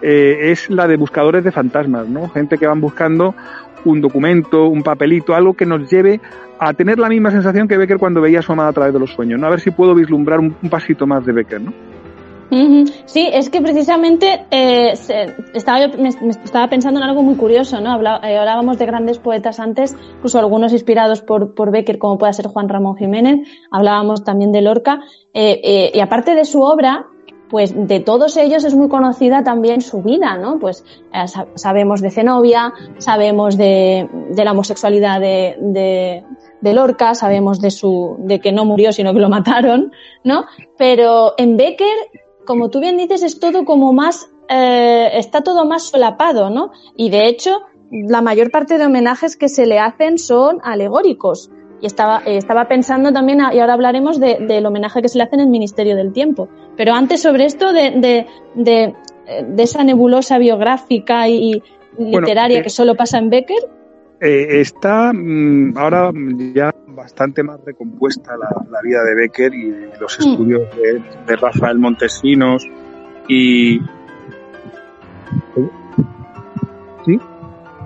[SPEAKER 2] eh, es la de buscadores de fantasmas, ¿no? Gente que van buscando un documento, un papelito, algo que nos lleve a tener la misma sensación que Becker cuando veía su amada a través de los sueños, ¿no? A ver si puedo vislumbrar un, un pasito más de Becker, ¿no?
[SPEAKER 1] Sí, es que precisamente eh, estaba, pensando en algo muy curioso, ¿no? Habla, eh, hablábamos de grandes poetas antes, incluso algunos inspirados por, por Becker, como puede ser Juan Ramón Jiménez, hablábamos también de Lorca, eh, eh, y aparte de su obra, pues de todos ellos es muy conocida también su vida, ¿no? Pues sabemos de Zenobia, sabemos de, la homosexualidad de, de, de, Lorca, sabemos de su, de que no murió, sino que lo mataron, ¿no? Pero en Becker como tú bien dices, es todo como más, eh, está todo más solapado, ¿no? Y de hecho, la mayor parte de homenajes que se le hacen son alegóricos. Y estaba, estaba pensando también, y ahora hablaremos de, del homenaje que se le hace en el Ministerio del Tiempo. Pero antes sobre esto de, de, de, de esa nebulosa biográfica y, literaria bueno, eh, que solo pasa en Becker.
[SPEAKER 2] Eh, está mmm, ahora ya bastante más recompuesta la, la, vida de Becker y los mm. estudios de, de, Rafael Montesinos y...
[SPEAKER 1] ¿Sí?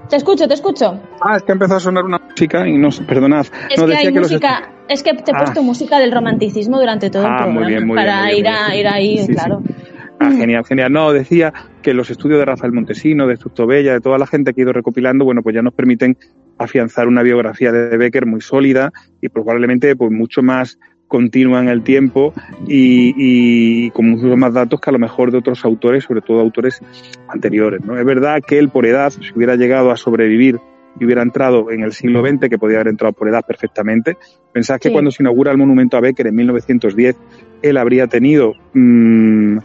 [SPEAKER 1] Te escucho, te escucho.
[SPEAKER 2] Ah, es que empezó a sonar una música y no, perdonad.
[SPEAKER 1] Es
[SPEAKER 2] no,
[SPEAKER 1] que hay que música, los... es que te he puesto ah. música del romanticismo durante todo
[SPEAKER 2] ah,
[SPEAKER 1] el programa
[SPEAKER 2] muy bien, muy
[SPEAKER 1] para
[SPEAKER 2] bien, muy
[SPEAKER 1] ir,
[SPEAKER 2] bien,
[SPEAKER 1] a, ir ahí,
[SPEAKER 2] sí,
[SPEAKER 1] claro.
[SPEAKER 2] Sí. Ah, genial, genial. No, decía que los estudios de Rafael Montesino, de Bella, de toda la gente que ha ido recopilando, bueno, pues ya nos permiten afianzar una biografía de Becker muy sólida y probablemente pues mucho más continua en el tiempo y, y, con muchos más datos que a lo mejor de otros autores, sobre todo autores anteriores. ¿no? Es verdad que él por edad, si hubiera llegado a sobrevivir y hubiera entrado en el siglo XX, que podía haber entrado por edad perfectamente, pensás que sí. cuando se inaugura el monumento a Becker en 1910, él habría tenido mmm,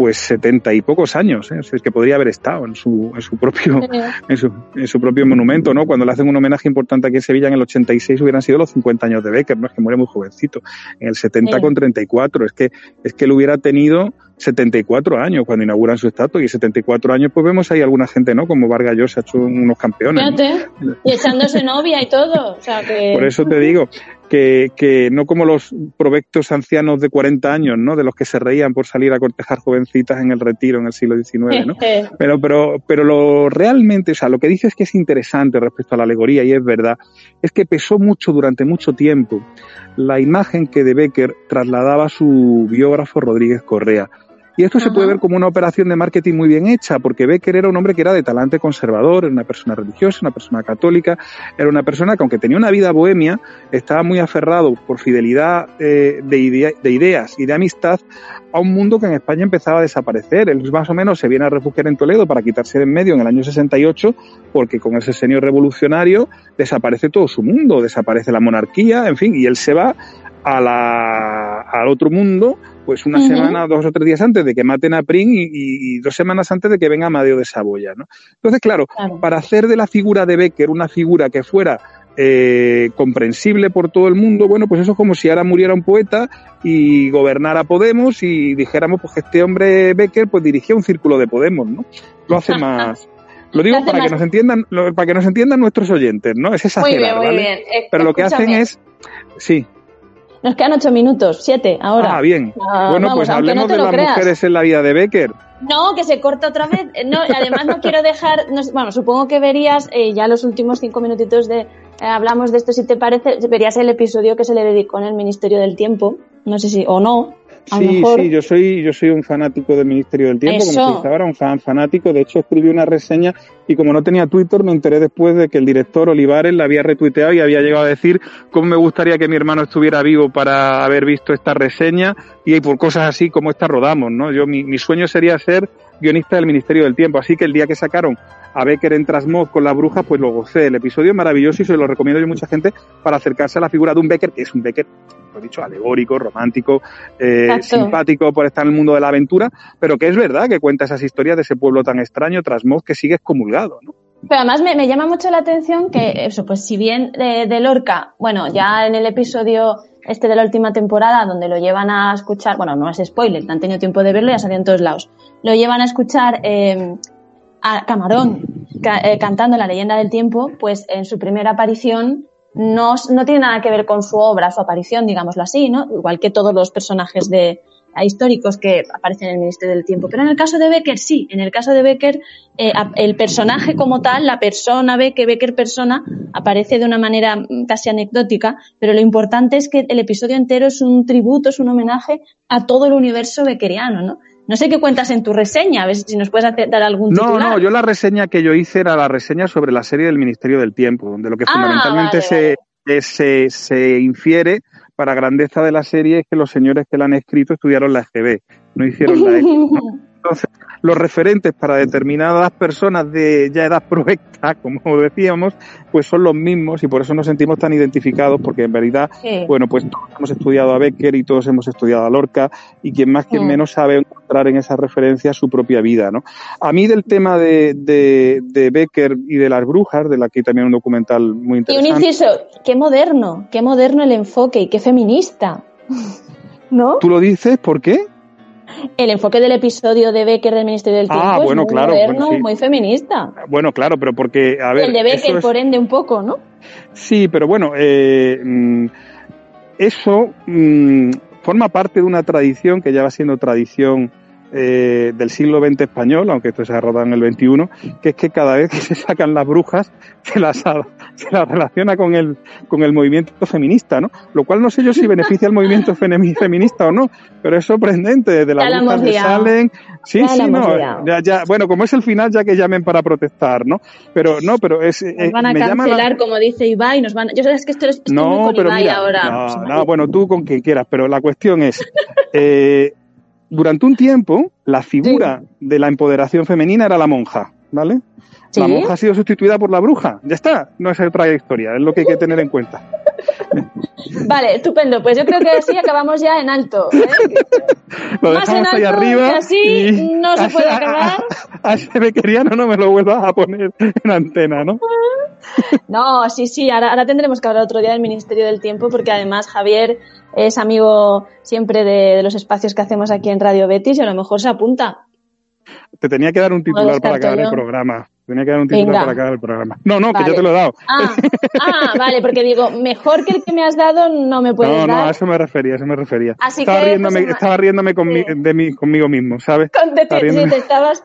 [SPEAKER 2] pues setenta y pocos años, ¿eh? es que podría haber estado en su, en su propio, en su, en su, propio monumento, ¿no? Cuando le hacen un homenaje importante aquí en Sevilla en el 86 hubieran sido los 50 años de Becker, ¿no? Es que muere muy jovencito. En el 70 sí. con 34, es que, es que él hubiera tenido 74 años cuando inauguran su estatua y 74 años pues vemos ahí alguna gente, ¿no? Como Vargas Llosa ha hecho unos campeones.
[SPEAKER 1] ¿no? Y echándose novia y todo. O sea que...
[SPEAKER 2] Por eso te digo que, que no como los provectos ancianos de 40 años, ¿no? De los que se reían por salir a cortejar jovencitas en el retiro en el siglo XIX, ¿no? pero, pero, pero lo realmente, o sea, lo que dices que es interesante respecto a la alegoría y es verdad, es que pesó mucho durante mucho tiempo la imagen que de Becker trasladaba su biógrafo Rodríguez Correa Y esto se puede ver como una operación de marketing muy bien hecha, porque Becker era un hombre que era de talante conservador, era una persona religiosa, una persona católica, era una persona que aunque tenía una vida bohemia, estaba muy aferrado por fidelidad eh, de, de ideas y de amistad a un mundo que en España empezaba a desaparecer. Él más o menos se viene a refugiar en Toledo para quitarse de en medio en el año 68, porque con ese señor revolucionario desaparece todo su mundo, desaparece la monarquía, en fin, y él se va a la, al otro mundo, pues una semana, dos o tres días antes de que maten a Pring y, dos semanas antes de que venga Amadeo de Saboya, ¿no? Entonces, claro, para hacer de la figura de Becker una figura que fuera eh, comprensible por todo el mundo, bueno, pues eso es como si ahora muriera un poeta y gobernara Podemos y dijéramos pues que este hombre Becker pues dirigía un círculo de Podemos, ¿no? Lo hace más, lo digo para que nos entiendan, para que nos entiendan nuestros oyentes, ¿no? Es exagerar, muy bien, muy bien. Eh, Pero lo que hacen es, sí.
[SPEAKER 1] Nos quedan ocho minutos, siete ahora.
[SPEAKER 2] Ah, bien. Ah, bueno, pues hablemos de las mujeres en la vida de Becker.
[SPEAKER 1] No, que se corta otra vez. No, además no quiero dejar, bueno, supongo que verías eh, ya los últimos cinco minutitos de, eh, hablamos de esto, si te parece, verías el episodio que se le dedicó en el Ministerio del Tiempo, no sé si, o no,
[SPEAKER 2] sí, sí, yo soy, yo soy un fanático del Ministerio del Tiempo, como se dice ahora, un fan fanático. De hecho, escribí una reseña y como no tenía Twitter, me enteré después de que el director Olivares la había retuiteado y había llegado a decir cómo me gustaría que mi hermano estuviera vivo para haber visto esta reseña y por cosas así como esta rodamos, ¿no? Yo, mi, mi sueño sería ser guionista del Ministerio del Tiempo, así que el día que sacaron a Becker en Trasmod con las brujas, pues lo gocé. El episodio es maravilloso y se lo recomiendo yo a mucha gente para acercarse a la figura de un Becker, que es un Becker he dicho, alegórico, romántico, eh, simpático por estar en el mundo de la aventura, pero que es verdad que cuenta esas historias de ese pueblo tan extraño, Trasmoz, que sigue excomulgado, ¿no?
[SPEAKER 1] Pero además me, llama mucho la atención que eso, pues si bien de, Lorca, bueno, ya en el episodio este de la última temporada, donde lo llevan a escuchar, bueno, no es spoiler, han tenido tiempo de verlo, ya salió en todos lados, lo llevan a escuchar eh, a Camarón eh, cantando la leyenda del tiempo, pues en su primera aparición no, no tiene nada que ver con su obra, su aparición, digámoslo así, ¿no? Igual que todos los personajes de, históricos que aparecen en el Ministerio del Tiempo. Pero en el caso de Becker, sí. En el caso de Becker, eh, el personaje como tal, la persona Becker, Becker persona, aparece de una manera mm, casi anecdótica, pero lo importante es que el episodio entero es un tributo, es un homenaje a todo el universo beckeriano, ¿no? No sé qué cuentas en tu reseña, a ver si nos puedes dar algún
[SPEAKER 2] titular. No, no, yo la reseña que yo hice era la reseña sobre la serie del Ministerio del Tiempo, donde lo que ah, fundamentalmente Se, se, se, infiere para grandeza de la serie es que los señores que la han escrito estudiaron la EGB, no hicieron la EGB. Entonces, los referentes para determinadas personas de ya edad provecta, como decíamos, pues son los mismos y por eso nos sentimos tan identificados, porque en realidad, bueno, pues todos hemos estudiado a Becker y todos hemos estudiado a Lorca y quien más, quien menos sabe encontrar en esa referencia su propia vida, ¿no? A mí del tema de, de, Becker y de las brujas, de la que hay también un documental muy interesante.
[SPEAKER 1] Y un inciso, qué moderno, qué moderno el enfoque y qué feminista. ¿No?
[SPEAKER 2] ¿Tú lo dices? ¿Por qué?
[SPEAKER 1] El enfoque del episodio de Becker del Ministerio del Tiempo ah, bueno, es muy claro, moderno, muy feminista.
[SPEAKER 2] Bueno, claro, pero porque, a ver...
[SPEAKER 1] El de Becker, por ende, un poco, ¿no?
[SPEAKER 2] Sí, pero bueno, eh, mm, eso mm, forma parte de una tradición que ya va siendo tradición eh, del siglo XX español, aunque esto se ha rodado en el XXI, que es que cada vez que se sacan las brujas se las, se las relaciona con el, con el movimiento feminista, ¿no? Lo cual no sé yo si beneficia al movimiento feminista o no, pero es sorprendente. De las brujas que salen. Sí, sí, no. Ya, ya, bueno, como es el final, ya que llamen para protestar, ¿no? Pero no, pero es.
[SPEAKER 1] Nos eh, van a cancelar, como dice Ibai, nos van. Yo sabes que esto es no, con pero Ibai ahora.
[SPEAKER 2] No, no, bueno, tú con quien quieras, pero la cuestión es. Eh, durante un tiempo, la figura de la empoderación femenina era la monja, ¿vale? La monja ha sido sustituida por la bruja. Ya está, no es otra historia, es lo que hay que tener en cuenta.
[SPEAKER 1] Vale, estupendo. Pues yo creo que así acabamos ya en alto. ¿eh?
[SPEAKER 2] Lo Más en alto ahí arriba.
[SPEAKER 1] así no se puede acabar.
[SPEAKER 2] A, ese bequeriano no me lo vuelvas a poner en antena, ¿no?
[SPEAKER 1] No, sí, sí. Ahora, ahora tendremos que hablar otro día del Ministerio del Tiempo porque además Javier es amigo siempre de, los espacios que hacemos aquí en Radio Betis y a lo mejor se apunta.
[SPEAKER 2] Te tenía que dar un titular para acabar el programa. Tenía que dar un titular para acabar el programa. No, no, que yo te lo he dado.
[SPEAKER 1] Ah, ah, vale, porque digo, mejor que el que me has dado no me puedes dar. No, no,
[SPEAKER 2] a eso me refería, a eso me refería. estaba, riéndome, estaba riéndome de mí, conmigo mismo, ¿sabes?
[SPEAKER 1] te, estabas,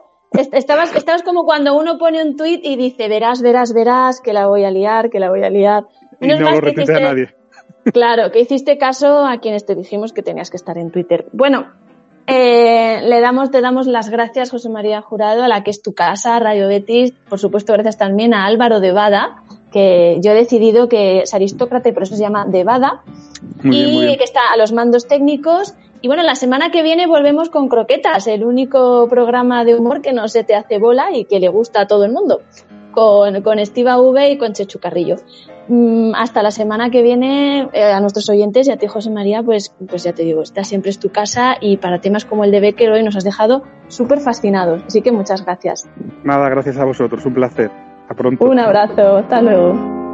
[SPEAKER 1] estabas, estabas como cuando uno pone un tuit y dice, verás, verás, verás, que la voy a liar, que la voy a liar.
[SPEAKER 2] y no lo repite a nadie.
[SPEAKER 1] Claro, que hiciste caso a quienes te dijimos que tenías que estar en Twitter. Bueno, Eh, le damos, te damos las gracias, José María Jurado, a la que es tu casa, Radio Betis. Por supuesto, gracias también a Álvaro de Bada, que yo he decidido que es aristócrata y por eso se llama de Bada. y que está a los mandos técnicos. Y bueno, la semana que viene volvemos con Croquetas, el único programa de humor que no se te hace bola y que le gusta a todo el mundo, con, con Estiva V y con Chechu Carrillo. Mm, hasta la semana que viene, eh, a nuestros oyentes y a ti, José María, pues, pues ya te digo, esta siempre es tu casa y para temas como el de Becker hoy nos has dejado súper fascinados. Así que muchas gracias.
[SPEAKER 2] Nada, gracias a vosotros, un placer. A pronto.
[SPEAKER 1] Un abrazo, hasta luego.